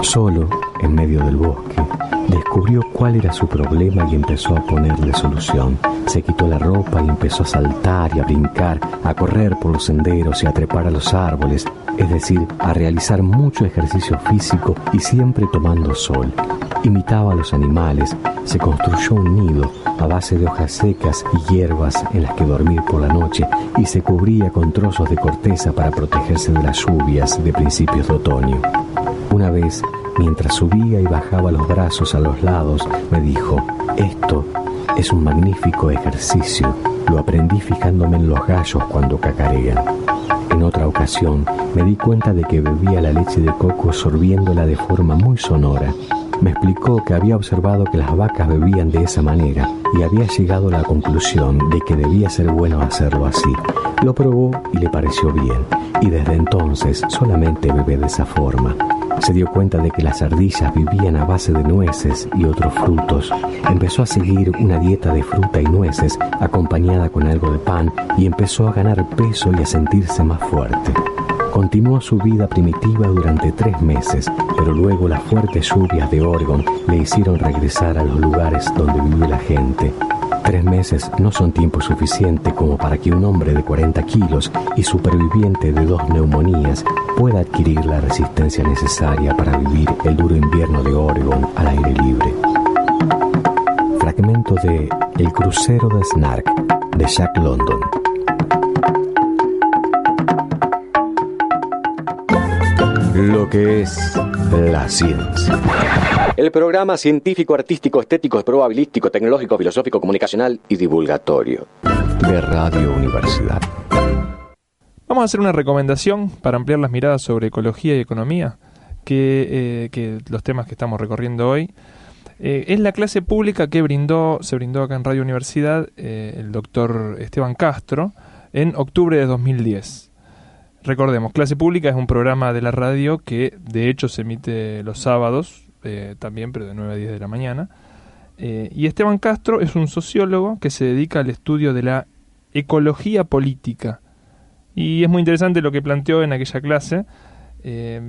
Solo en medio del bosque, descubrió cuál era su problema y empezó a ponerle solución. Se quitó la ropa y empezó a saltar y a brincar, a correr por los senderos y a trepar a los árboles, es decir, a realizar mucho ejercicio físico y siempre tomando sol. Imitaba a los animales, se construyó un nido a base de hojas secas y hierbas en las que dormir por la noche y se cubría con trozos de corteza para protegerse de las lluvias de principios de otoño. Una vez, mientras subía y bajaba los brazos a los lados, me dijo, esto es un magnífico ejercicio. Lo aprendí fijándome en los gallos cuando cacarean. Otra ocasión me di cuenta de que bebía la leche de coco sorbiéndola de forma muy sonora. Me explicó que había observado que las vacas bebían de esa manera y había llegado a la conclusión de que debía ser bueno hacerlo así. Lo probó y le pareció bien, y desde entonces solamente bebe de esa forma. Se dio cuenta de que las ardillas vivían a base de nueces y otros frutos. Empezó a seguir una dieta de fruta y nueces acompañada con algo de pan y empezó a ganar peso y a sentirse más fuerte. Continuó su vida primitiva durante tres meses, pero luego las fuertes lluvias de Oregon le hicieron regresar a los lugares donde vive la gente. Tres meses no son tiempo suficiente como para que un hombre de 40 kilos y superviviente de dos neumonías pueda adquirir la resistencia necesaria para vivir el duro invierno de Oregon al aire libre. Fragmento de El crucero de Snark de Jack London. Lo que es la ciencia. El programa científico, artístico, estético, probabilístico, tecnológico, filosófico, comunicacional y divulgatorio. De Radio Universidad. Vamos a hacer una recomendación para ampliar las miradas sobre ecología y economía, que, eh, que los temas que estamos recorriendo hoy. Eh, es la clase pública que brindó, se brindó acá en Radio Universidad eh, el doctor Esteban Castro en octubre de 2010. Recordemos, Clase Pública es un programa de la radio que de hecho se emite los sábados eh, también, pero de 9 a 10 de la mañana. Eh, y Esteban Castro es un sociólogo que se dedica al estudio de la ecología política. Y es muy interesante lo que planteó en aquella clase. Eh,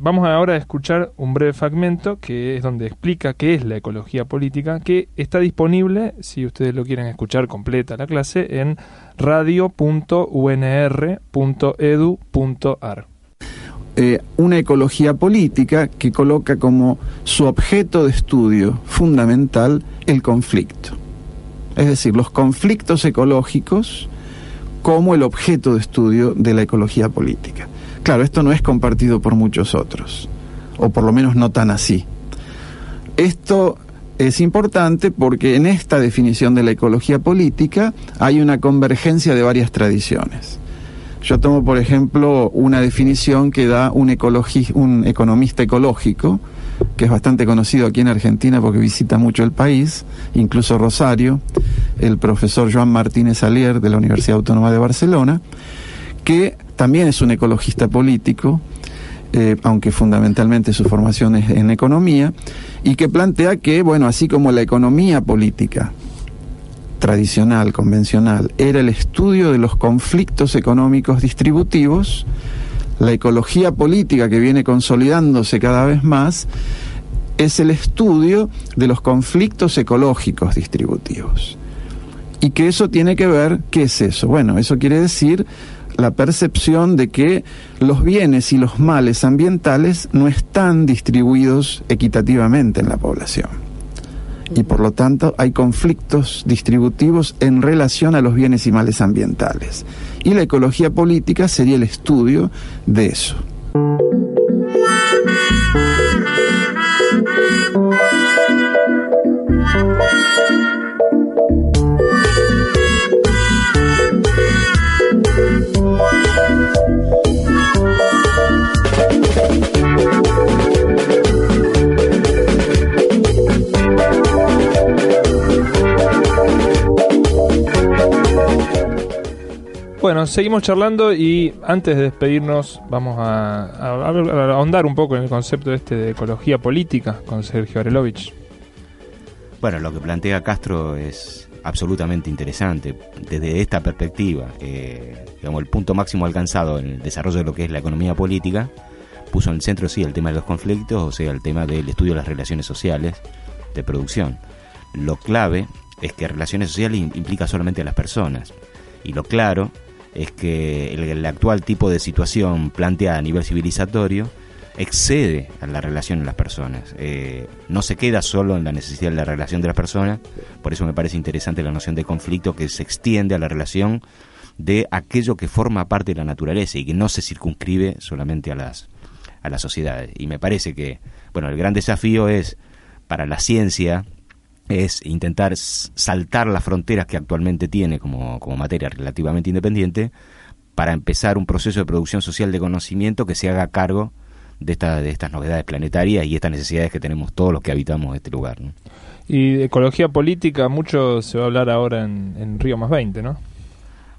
vamos ahora a escuchar un breve fragmento que es donde explica qué es la ecología política, que está disponible, si ustedes lo quieren escuchar completa la clase, en radio.unr.edu.ar. Eh, una ecología política que coloca como su objeto de estudio fundamental el conflicto. Es decir, los conflictos ecológicos como el objeto de estudio de la ecología política. Claro, esto no es compartido por muchos otros, o por lo menos no tan así. Esto es importante porque en esta definición de la ecología política hay una convergencia de varias tradiciones. Yo tomo, por ejemplo, una definición que da un, economista ecológico, que es bastante conocido aquí en Argentina porque visita mucho el país, incluso Rosario, el profesor Joan Martínez Alier de la Universidad Autónoma de Barcelona, que también es un ecologista político, eh, aunque fundamentalmente su formación es en economía, y que plantea que, bueno, así como la economía política tradicional, convencional, era el estudio de los conflictos económicos distributivos, la ecología política que viene consolidándose cada vez más es el estudio de los conflictos ecológicos distributivos. Y que eso tiene que ver, ¿qué es eso? Bueno, eso quiere decir la percepción de que los bienes y los males ambientales no están distribuidos equitativamente en la población. Y por lo tanto hay conflictos distributivos en relación a los bienes y males ambientales. Y la ecología política sería el estudio de eso. Bueno, seguimos charlando y antes de despedirnos vamos a, ahondar un poco en el concepto este de ecología política con Sergio Arelovich. Bueno, lo que plantea Castro es absolutamente interesante desde esta perspectiva. digamos, el punto máximo alcanzado en el desarrollo de lo que es la economía política puso en el centro, sí, el tema de los conflictos, o sea, el tema del estudio de las relaciones sociales de producción. Lo clave es que relaciones sociales implica solamente a las personas. Y lo claro es que el, actual tipo de situación planteada a nivel civilizatorio excede a la relación de las personas. Eh, no se queda solo en la necesidad de la relación de las personas, por eso me parece interesante la noción de conflicto que se extiende a la relación de aquello que forma parte de la naturaleza y que no se circunscribe solamente a las, a las sociedades. Y me parece que, bueno, el gran desafío es para la ciencia es intentar saltar las fronteras que actualmente tiene como, como materia relativamente independiente para empezar un proceso de producción social de conocimiento que se haga cargo de, esta, de estas novedades planetarias y estas necesidades que tenemos todos los que habitamos este lugar. Y de ecología política, mucho se va a hablar ahora en, en Río Más 20, ¿no?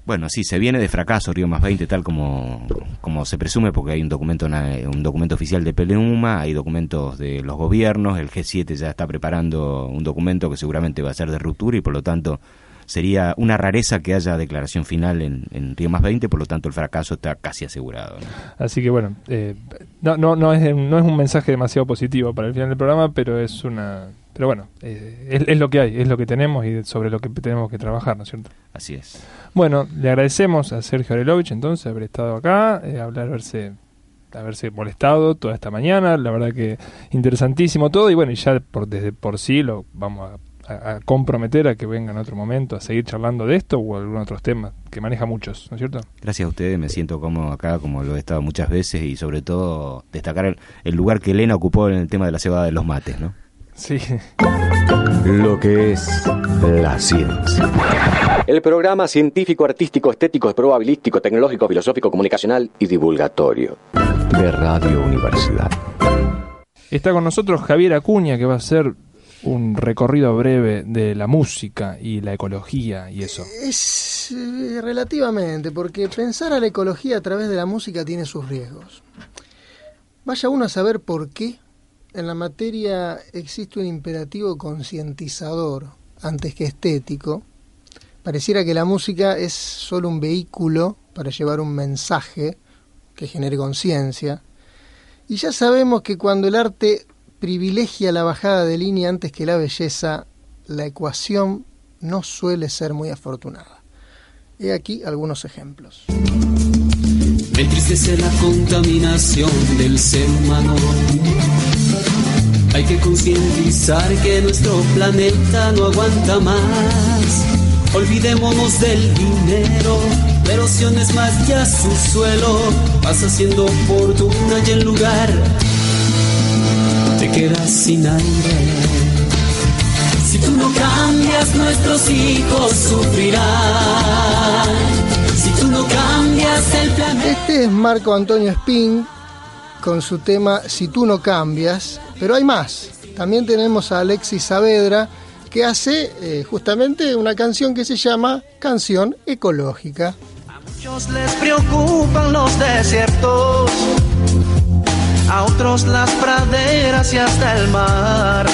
Bueno, sí, se viene de fracaso Río Más 20, tal como, como se presume, porque hay un documento, un documento oficial de Peleuma, hay documentos de los gobiernos, el G7 ya está preparando un documento que seguramente va a ser de ruptura y por lo tanto sería una rareza que haya declaración final en, en Río Más 20, por lo tanto el fracaso está casi asegurado. Así que bueno, eh, no, no, no, es, no es un mensaje demasiado positivo para el final del programa, pero es una pero bueno, eh, es, lo que hay, es lo que tenemos y sobre lo que tenemos que trabajar, ¿no es cierto? Así es. Bueno, le agradecemos a Sergio Arelovich entonces haber estado acá, eh, hablar, haberse, haberse molestado toda esta mañana, la verdad que interesantísimo todo y bueno, y ya por, desde por sí lo vamos a, comprometer a que venga en otro momento a seguir charlando de esto o algunos otros temas que maneja muchos, ¿no es cierto? Gracias a ustedes, me siento cómodo acá como lo he estado muchas veces y sobre todo destacar el, el lugar que Elena ocupó en el tema de la cebada de los mates, ¿no? Sí. Lo que es la ciencia. El programa científico, artístico, estético, probabilístico, tecnológico, filosófico, comunicacional y divulgatorio. De Radio Universidad. Está con nosotros Javier Acuña, que va a hacer un recorrido breve de la música y la ecología y eso. Es eh, relativamente, porque pensar a la ecología a través de la música tiene sus riesgos. Vaya uno a saber por qué en la materia existe un imperativo concientizador antes que estético. Pareciera que la música es solo un vehículo para llevar un mensaje que genere conciencia. Y ya sabemos que cuando el arte privilegia la bajada de línea antes que la belleza, la ecuación no suele ser muy afortunada. He aquí algunos ejemplos. Me la contaminación del ser humano hay que concientizar que nuestro planeta no aguanta más. Olvidémonos del dinero, la erosión es más ya su suelo, pasa siendo fortuna y en lugar te quedas sin aire. Si tú no cambias, nuestros hijos sufrirán. Si tú no cambias el planeta. Este es Marco Antonio Spin con su tema Si tú no cambias, pero hay más. También tenemos a Alexis Saavedra que hace eh, justamente una canción que se llama Canción Ecológica. A muchos les preocupan los desiertos, a otros las praderas y hasta el mar.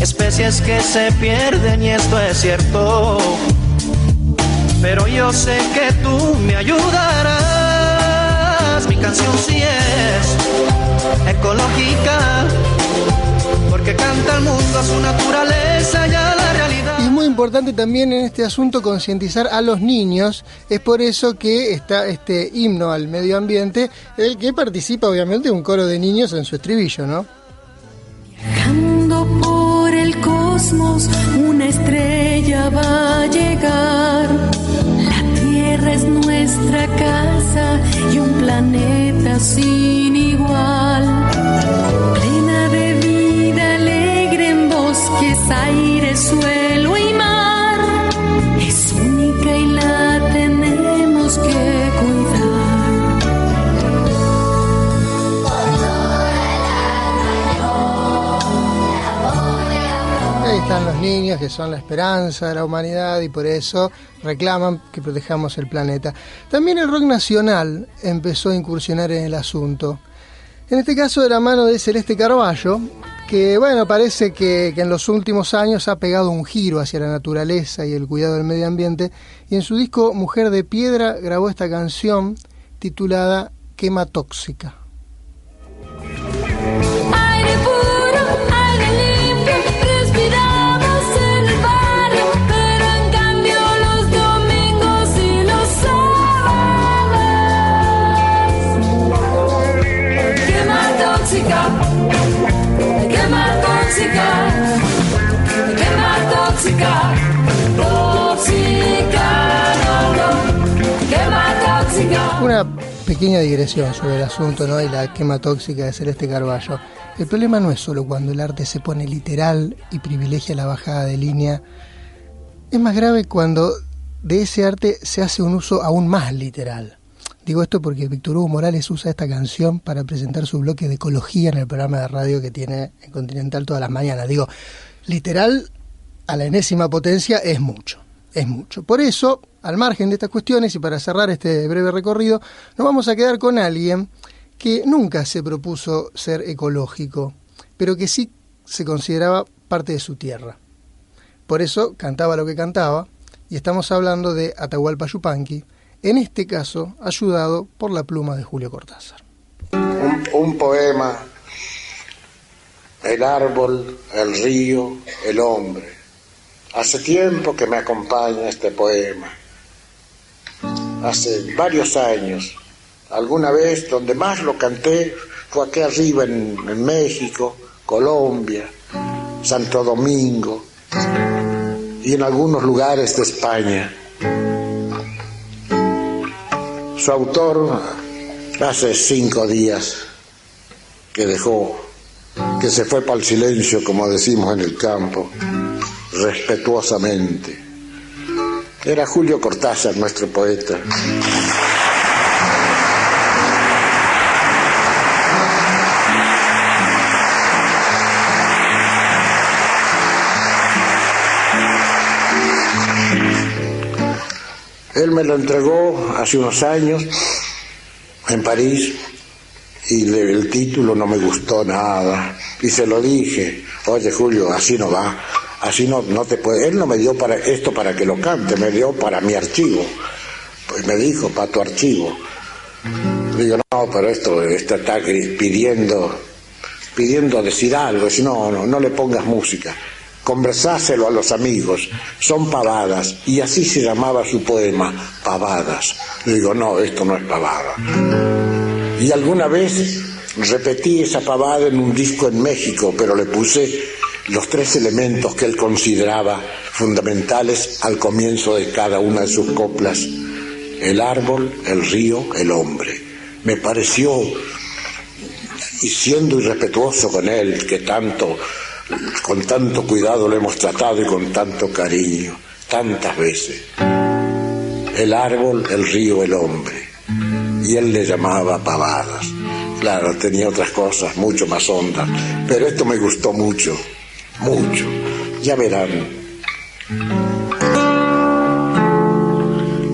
Especies que se pierden y esto es cierto, pero yo sé que tú me ayudarás. Mi canción sí es ecológica, porque canta el mundo a su naturaleza y a la realidad. Y es muy importante también en este asunto concientizar a los niños, es por eso que está este himno al medio ambiente, el que participa obviamente un coro de niños en su estribillo, ¿no? Viajando por el cosmos, una estrella va a llegar. La Tierra es nuestra casa y un planeta sin igual. Suelo y mar. Es única y la tenemos que cuidar. Ahí están los niños que son la esperanza de la humanidad y por eso reclaman que protejamos el planeta. También el rock nacional empezó a incursionar en el asunto. En este caso de la mano de Celeste Carballo, que bueno, parece que, en los últimos años ha pegado un giro hacia la naturaleza y el cuidado del medio ambiente, y en su disco Mujer de Piedra grabó esta canción titulada Quema tóxica, Una pequeña digresión sobre el asunto ¿no? y la quema tóxica de Celeste Carballo. El problema no es solo cuando el arte se pone literal y privilegia la bajada de línea. Es más grave cuando de ese arte se hace un uso aún más literal. Digo esto porque Víctor Hugo Morales usa esta canción para presentar su bloque de ecología en el programa de radio que tiene en Continental todas las mañanas. Digo, literal a la enésima potencia es mucho, es mucho. Por eso, al margen de estas cuestiones y para cerrar este breve recorrido, nos vamos a quedar con alguien que nunca se propuso ser ecológico, pero que sí se consideraba parte de su tierra. Por eso cantaba lo que cantaba, y estamos hablando de Atahualpa Yupanqui, en este caso ayudado por la pluma de Julio Cortázar. Un, un poema, el árbol, el río, el hombre. Hace tiempo que me acompaña este poema. Hace varios años. Alguna vez donde más lo canté fue aquí arriba en, México, Colombia, Santo Domingo y en algunos lugares de España. Su autor hace cinco días que dejó, que se fue para el silencio, como decimos en el campo, respetuosamente. Era Julio Cortázar, nuestro poeta. Él me lo entregó hace unos años en París y el título no me gustó nada. Y se lo dije, oye Julio, así no va, así no, no te puede. Él no me dio para esto para que lo cante, me dio para mi archivo. Pues me dijo, para tu archivo. Digo, no, pero esto, está gri- pidiendo, pidiendo decir algo. Dice, no, no, no le pongas música. Conversáselo a los amigos, son pavadas. Y así se llamaba su poema, pavadas. Le digo, no, esto no es pavada. Y alguna vez repetí esa pavada en un disco en México, pero le puse los tres elementos que él consideraba fundamentales al comienzo de cada una de sus coplas. El árbol, el río, el hombre. Me pareció, y siendo irrespetuoso con él, que tanto, con tanto cuidado lo hemos tratado y con tanto cariño, tantas veces. El árbol, el río, el hombre y él le llamaba pavadas. Claro, tenía otras cosas mucho más hondas, pero esto me gustó mucho, mucho. Ya verán.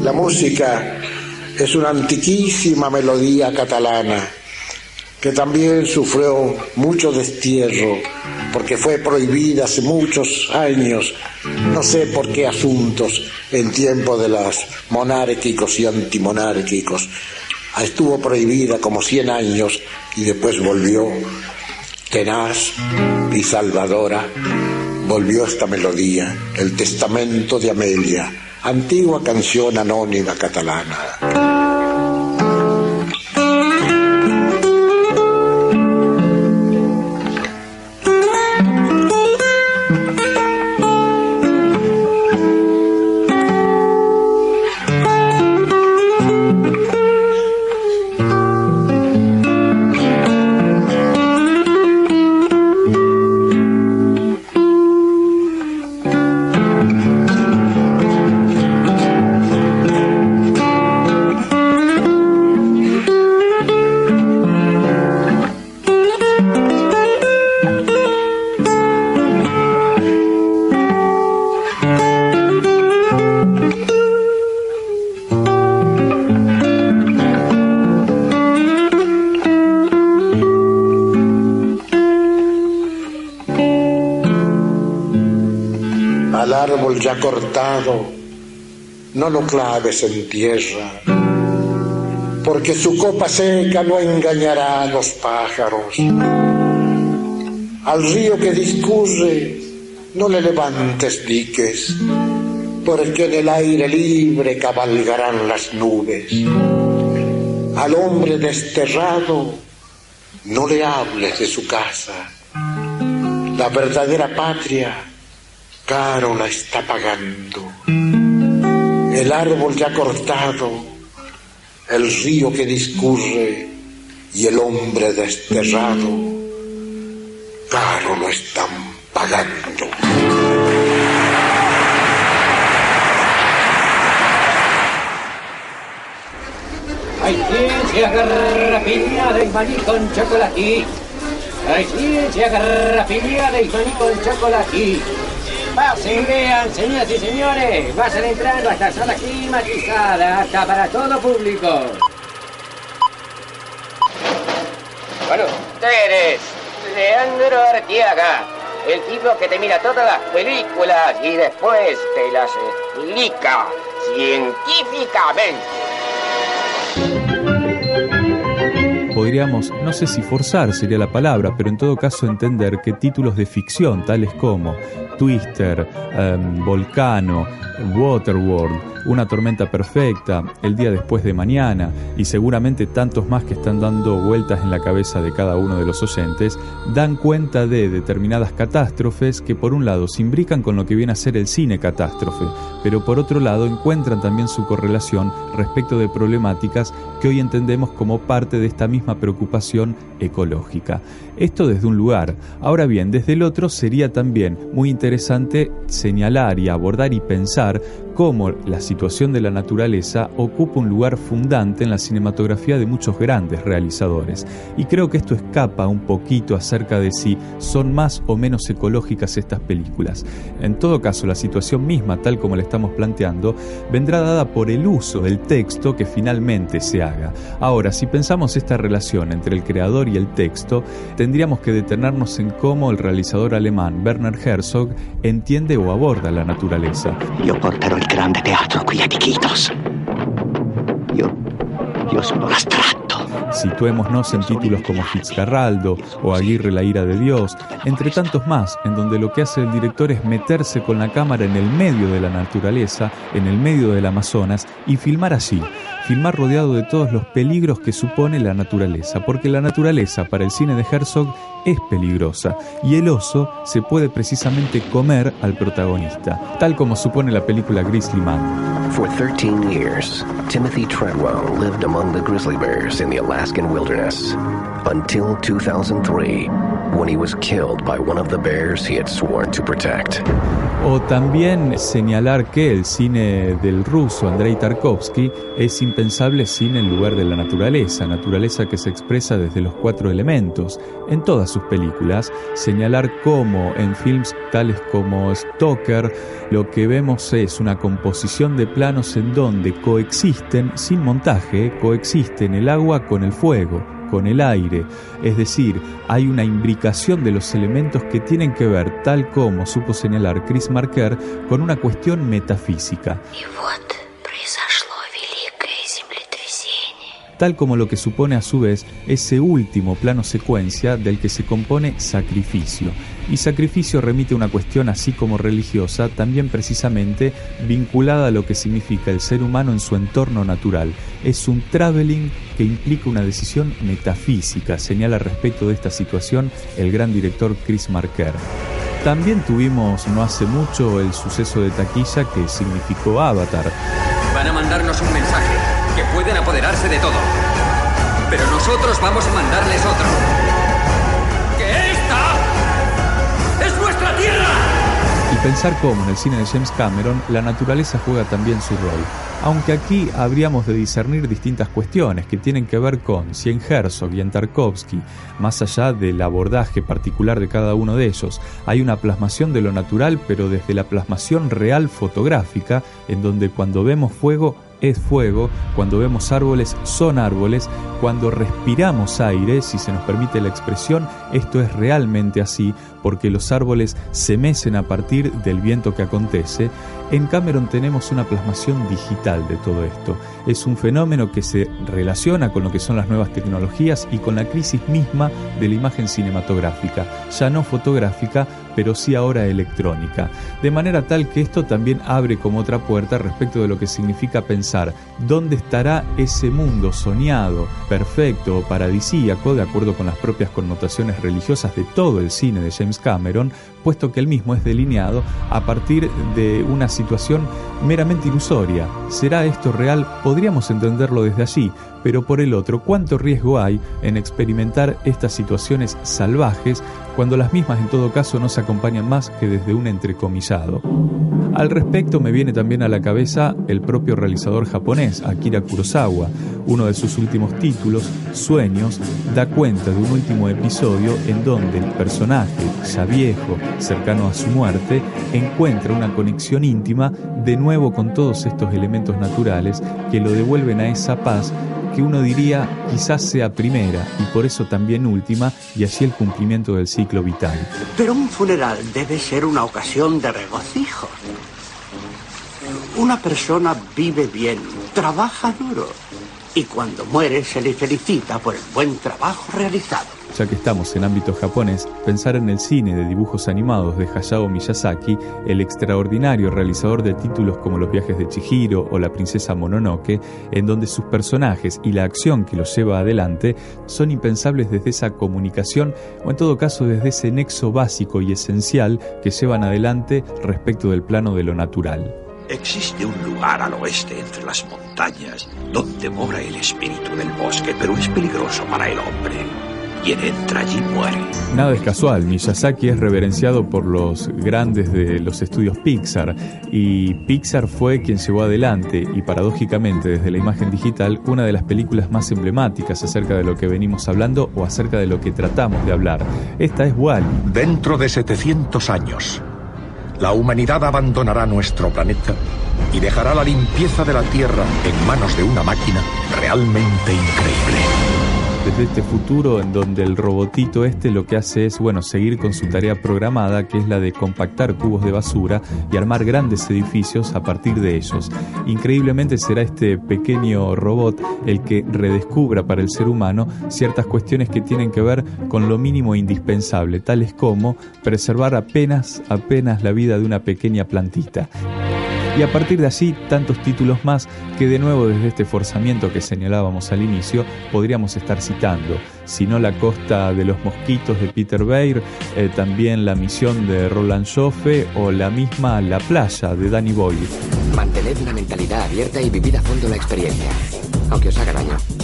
La música es una antiquísima melodía catalana que también sufrió mucho destierro porque fue prohibida hace muchos años, no sé por qué asuntos, en tiempo de los monárquicos y antimonárquicos. Estuvo prohibida como 100 años y después volvió tenaz y salvadora. Volvió esta melodía, el testamento de Amelia, antigua canción anónima catalana. No lo claves en tierra, porque su copa seca no engañará a los pájaros. Al río que discurre, no le levantes diques, porque en el aire libre cabalgarán las nubes. Al hombre desterrado, no le hables de su casa. La verdadera patria, caro la está pagando. El árbol ya cortado, el río que discurre y el hombre desterrado, caro lo están pagando. Hay ciencia garrafina de maní con chocolate. Hay ciencia garrafina de maní con chocolate. Pasen, vean, señoras y señores, vayan entrando a esta sala climatizada, hasta para todo público. Bueno, ustedes, Leandro Artiaga, el tipo que te mira todas las películas y después te las explica científicamente. Podríamos, no sé si forzar sería la palabra, pero en todo caso entender que títulos de ficción, tales como Twister, em, Volcano, Waterworld, Una tormenta perfecta, El día después de mañana y seguramente tantos más que están dando vueltas en la cabeza de cada uno de los oyentes, dan cuenta de determinadas catástrofes que por un lado se imbrican con lo que viene a ser el cine catástrofe, pero por otro lado encuentran también su correlación respecto de problemáticas que hoy entendemos como parte de esta misma preocupación ecológica. Esto desde un lugar. Ahora bien, desde el otro sería también muy interesante señalar y abordar y pensar cómo la situación de la naturaleza ocupa un lugar fundante en la cinematografía de muchos grandes realizadores. Y creo que esto escapa un poquito acerca de si son más o menos ecológicas estas películas. En todo caso, la situación misma, tal como la estamos planteando, vendrá dada por el uso del texto que finalmente se haga. Ahora, si pensamos esta relación entre el creador y el texto, tendríamos que detenernos en cómo el realizador alemán Werner Herzog entiende o aborda la naturaleza. Io porterò il grande teatro qui a Iquitos. Io, io sono l'astratto. Situémonos en títulos como Fitzcarraldo o Aguirre la ira de Dios, entre tantos más, en donde lo que hace el director es meterse con la cámara en el medio de la naturaleza, en el medio del Amazonas, y filmar allí, filmar rodeado de todos los peligros que supone la naturaleza, porque la naturaleza para el cine de Herzog es peligrosa y el oso se puede precisamente comer al protagonista, tal como supone la película Grizzly Man. For 13 years, Timothy Treadwell lived among the grizzly bears in the Alaskan wilderness until 2003 when he was killed by one of the bears he had sworn to protect. O también señalar que el cine del ruso Andrei Tarkovsky es impensable sin el lugar de la naturaleza, naturaleza que se expresa desde los cuatro elementos. En todas sus películas, señalar cómo en films tales como Stoker, lo que vemos es una composición de planos en donde coexisten, sin montaje, coexisten el agua con el fuego, con el aire, es decir, hay una imbricación de los elementos que tienen que ver, tal como supo señalar Chris Marker, con una cuestión metafísica. Tal como lo que supone a su vez ese último plano secuencia del que se compone sacrificio. Y sacrificio remite una cuestión así como religiosa, también precisamente vinculada a lo que significa el ser humano en su entorno natural. Es un traveling que implica una decisión metafísica, señala respecto de esta situación el gran director Chris Marker. También tuvimos no hace mucho el suceso de taquilla que significó Avatar. Van a mandarnos un mensaje, que pueden apoderarse de todo. Nosotros vamos a mandarles otro. ¡Que esta es nuestra tierra! Y pensar cómo en el cine de James Cameron la naturaleza juega también su rol. Aunque aquí habríamos de discernir distintas cuestiones que tienen que ver con si en Herzog y en Tarkovsky, más allá del abordaje particular de cada uno de ellos, hay una plasmación de lo natural, pero desde la plasmación real fotográfica, en donde cuando vemos fuego es fuego, cuando vemos árboles son árboles, cuando respiramos aire, si se nos permite la expresión, esto es realmente así, porque los árboles se mecen a partir del viento que acontece, en Cameron tenemos una plasmación digital de todo esto. Es un fenómeno que se relaciona con lo que son las nuevas tecnologías y con la crisis misma de la imagen cinematográfica, ya no fotográfica, pero sí ahora electrónica. De manera tal que esto también abre como otra puerta respecto de lo que significa pensar dónde estará ese mundo soñado, perfecto o paradisíaco, de acuerdo con las propias connotaciones religiosas de todo el cine de James Cameron, puesto que el mismo es delineado a partir de una situación meramente ilusoria. ¿Será esto real? Podríamos entenderlo desde allí, pero por el otro, ¿cuánto riesgo hay en experimentar estas situaciones salvajes cuando las mismas en todo caso no se acompañan más que desde un entrecomillado? Al respecto me viene también a la cabeza el propio realizador japonés, Akira Kurosawa. Uno de sus últimos títulos, Sueños, da cuenta de un último episodio en donde el personaje, ya viejo, cercano a su muerte, encuentra una conexión íntima de nuevo con todos estos elementos naturales que lo devuelven a esa paz que uno diría quizás sea primera y por eso también última y así el cumplimiento del ciclo vital. Pero un funeral debe ser una ocasión de regocijo. Una persona vive bien, trabaja duro y cuando muere se le felicita por el buen trabajo realizado. Ya que estamos en ámbito japonés, pensar en el cine de dibujos animados de Hayao Miyazaki, el extraordinario realizador de títulos como Los viajes de Chihiro o La princesa Mononoke, en donde sus personajes y la acción que los lleva adelante son impensables desde esa comunicación o en todo caso desde ese nexo básico y esencial que llevan adelante respecto del plano de lo natural. Existe un lugar al oeste entre las montañas donde mora el espíritu del bosque, pero es peligroso para el hombre. Quien entra allí muere. Nada es casual, Miyazaki es reverenciado por los grandes de los estudios Pixar y Pixar fue quien llevó adelante y paradójicamente desde la imagen digital una de las películas más emblemáticas acerca de lo que venimos hablando o acerca de lo que tratamos de hablar. Esta es Wall. Dentro de 700 años, la humanidad abandonará nuestro planeta y dejará la limpieza de la Tierra en manos de una máquina realmente increíble. Desde este futuro en donde el robotito este lo que hace es, bueno, seguir con su tarea programada, que es la de compactar cubos de basura y armar grandes edificios a partir de ellos. Increíblemente será este pequeño robot el que redescubra para el ser humano ciertas cuestiones que tienen que ver con lo mínimo indispensable, tales como preservar apenas, apenas la vida de una pequeña plantita. Y a partir de allí, tantos títulos más que de nuevo desde este forzamiento que señalábamos al inicio, podríamos estar citando. Si no La Costa de los Mosquitos de Peter Baer, eh, también La Misión de Roland Joffe o la misma La Playa de Danny Boyle. Mantened una mentalidad abierta y vivid a fondo la experiencia, aunque os haga daño.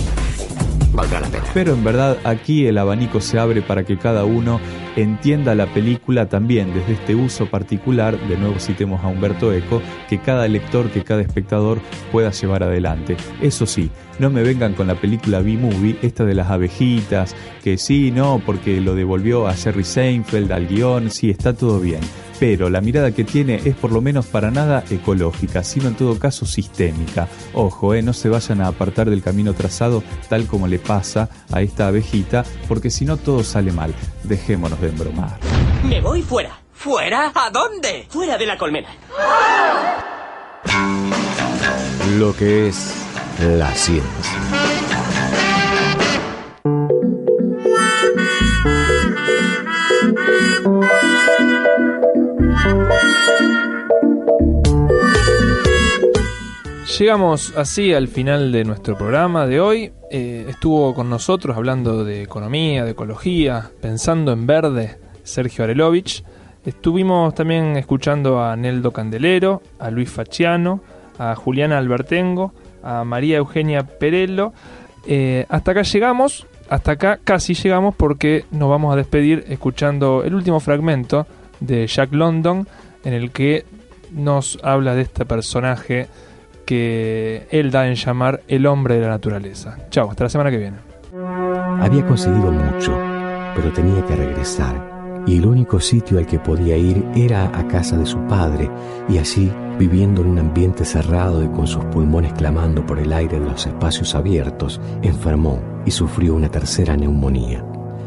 Pero en verdad aquí el abanico se abre para que cada uno entienda la película también desde este uso particular, de nuevo citemos a Humberto Eco, que cada lector, que cada espectador pueda llevar adelante. Eso sí, no me vengan con la película B-Movie, esta de las abejitas, que sí, no, porque lo devolvió a Jerry Seinfeld, al guion, sí, está todo bien. Pero la mirada que tiene es por lo menos para nada ecológica, sino en todo caso sistémica. Ojo, eh, no se vayan a apartar del camino trazado tal como le pasa a esta abejita, porque si no todo sale mal. Dejémonos de embromar. Me voy fuera. ¿Fuera? ¿A dónde? Fuera de la colmena. Lo que es la ciencia. Llegamos así al final de nuestro programa de hoy. Eh, estuvo con nosotros hablando de economía, de ecología, pensando en verde, Sergio Arelovich. Estuvimos también escuchando a Neldo Candelero, a Luis Faciano, a Juliana Albertengo, a María Eugenia Perello. Eh, hasta acá llegamos, hasta acá casi llegamos porque nos vamos a despedir escuchando el último fragmento de Jack London en el que nos habla de este personaje que él da en llamar el hombre de la naturaleza. Chao, hasta la semana que viene. Había conseguido mucho, pero tenía que regresar. Y el único sitio al que podía ir era a casa de su padre, y allí, viviendo en un ambiente cerrado y con sus pulmones clamando por el aire de los espacios abiertos, enfermó y sufrió una tercera neumonía.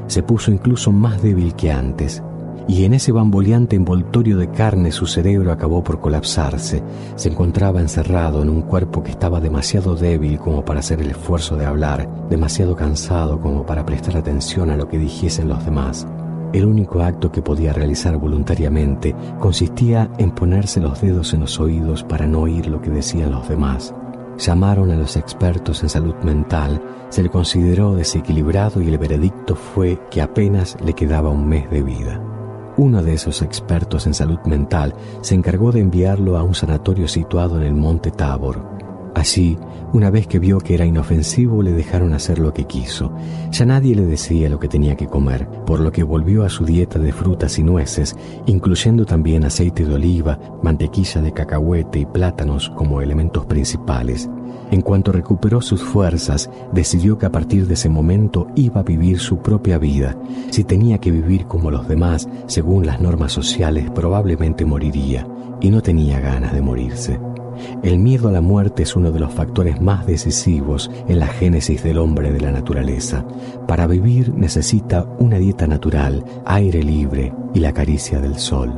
Se puso incluso más débil que antes, y en ese bamboleante envoltorio de carne su cerebro acabó por colapsarse. Se encontraba encerrado en un cuerpo que estaba demasiado débil como para hacer el esfuerzo de hablar, demasiado cansado como para prestar atención a lo que dijesen los demás. El único acto que podía realizar voluntariamente consistía en ponerse los dedos en los oídos para no oír lo que decían los demás. Llamaron a los expertos en salud mental, se le consideró desequilibrado y el veredicto fue que apenas le quedaba un mes de vida. Uno de esos expertos en salud mental se encargó de enviarlo a un sanatorio situado en el monte Tabor, Allí, una vez que vio que era inofensivo, le dejaron hacer lo que quiso. Ya nadie le decía lo que tenía que comer, por lo que volvió a su dieta de frutas y nueces, incluyendo también aceite de oliva, mantequilla de cacahuete y plátanos como elementos principales. En cuanto recuperó sus fuerzas, decidió que a partir de ese momento iba a vivir su propia vida. Si tenía que vivir como los demás, según las normas sociales, probablemente moriría, y no tenía ganas de morirse. El miedo a la muerte es uno de los factores más decisivos en la génesis del hombre de la naturaleza. Para vivir necesita una dieta natural, aire libre y la caricia del sol.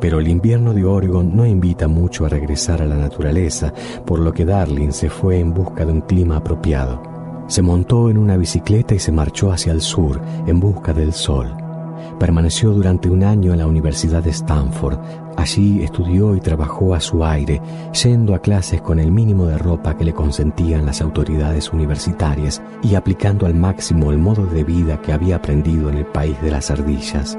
Pero el invierno de Oregon no invita mucho a regresar a la naturaleza, por lo que Darling se fue en busca de un clima apropiado. Se montó en una bicicleta y se marchó hacia el sur en busca del sol. Permaneció durante un año en la Universidad de Stanford. Allí estudió y trabajó a su aire, yendo a clases con el mínimo de ropa que le consentían las autoridades universitarias y aplicando al máximo el modo de vida que había aprendido en el país de las ardillas.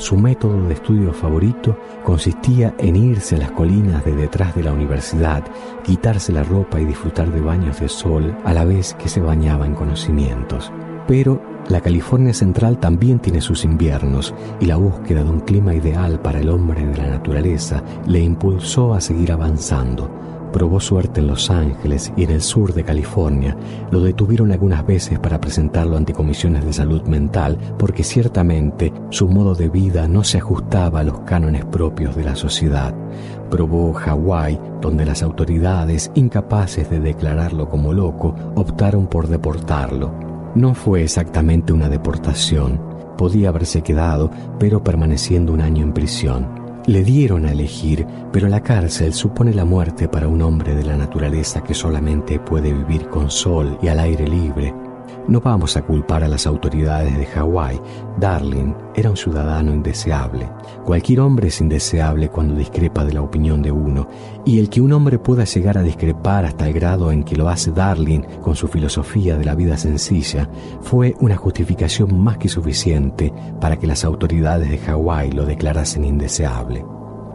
Su método de estudio favorito consistía en irse a las colinas de detrás de la universidad, quitarse la ropa y disfrutar de baños de sol a la vez que se bañaba en conocimientos. Pero la California central también tiene sus inviernos y la búsqueda de un clima ideal para el hombre de la naturaleza le impulsó a seguir avanzando. Probó suerte en Los Ángeles y en el sur de California. Lo detuvieron algunas veces para presentarlo ante comisiones de salud mental porque ciertamente su modo de vida no se ajustaba a los cánones propios de la sociedad. Probó Hawái, donde las autoridades, incapaces de declararlo como loco, optaron por deportarlo. No fue exactamente una deportación. Podía haberse quedado, pero permaneciendo un año en prisión. Le dieron a elegir, pero la cárcel supone la muerte para un hombre de la naturaleza que solamente puede vivir con sol y al aire libre, no vamos a culpar a las autoridades de Hawái. Darling era un ciudadano indeseable. Cualquier hombre es indeseable cuando discrepa de la opinión de uno, y el que un hombre pueda llegar a discrepar hasta el grado en que lo hace Darling con su filosofía de la vida sencilla, fue una justificación más que suficiente para que las autoridades de Hawái lo declarasen indeseable.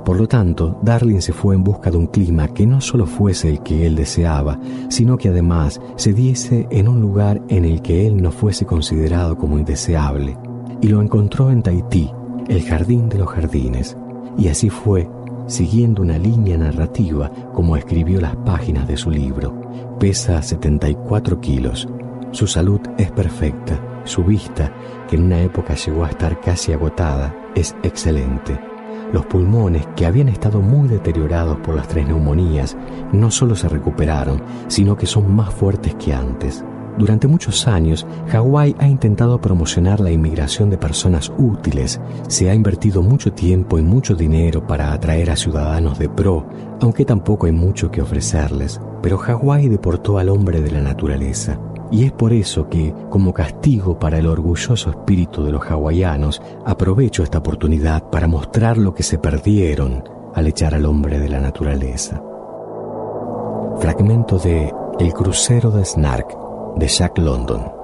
Por lo tanto, Darling se fue en busca de un clima que no solo fuese el que él deseaba, sino que además se diese en un lugar en el que él no fuese considerado como indeseable. Y lo encontró en Tahití, el jardín de los jardines. Y así fue, siguiendo una línea narrativa como escribió las páginas de su libro. Pesa 74 kilos. Su salud es perfecta. Su vista, que en una época llegó a estar casi agotada, es excelente los pulmones, que habían estado muy deteriorados por las tres neumonías, no solo se recuperaron, sino que son más fuertes que antes. Durante muchos años, Hawái ha intentado promocionar la inmigración de personas útiles. Se ha invertido mucho tiempo y mucho dinero para atraer a ciudadanos de pro, aunque tampoco hay mucho que ofrecerles. Pero Hawái deportó al hombre de la naturaleza. Y es por eso que, como castigo para el orgulloso espíritu de los hawaianos, aprovecho esta oportunidad para mostrar lo que se perdieron al echar al hombre de la naturaleza. Fragmento de El crucero de Snark de Jack London.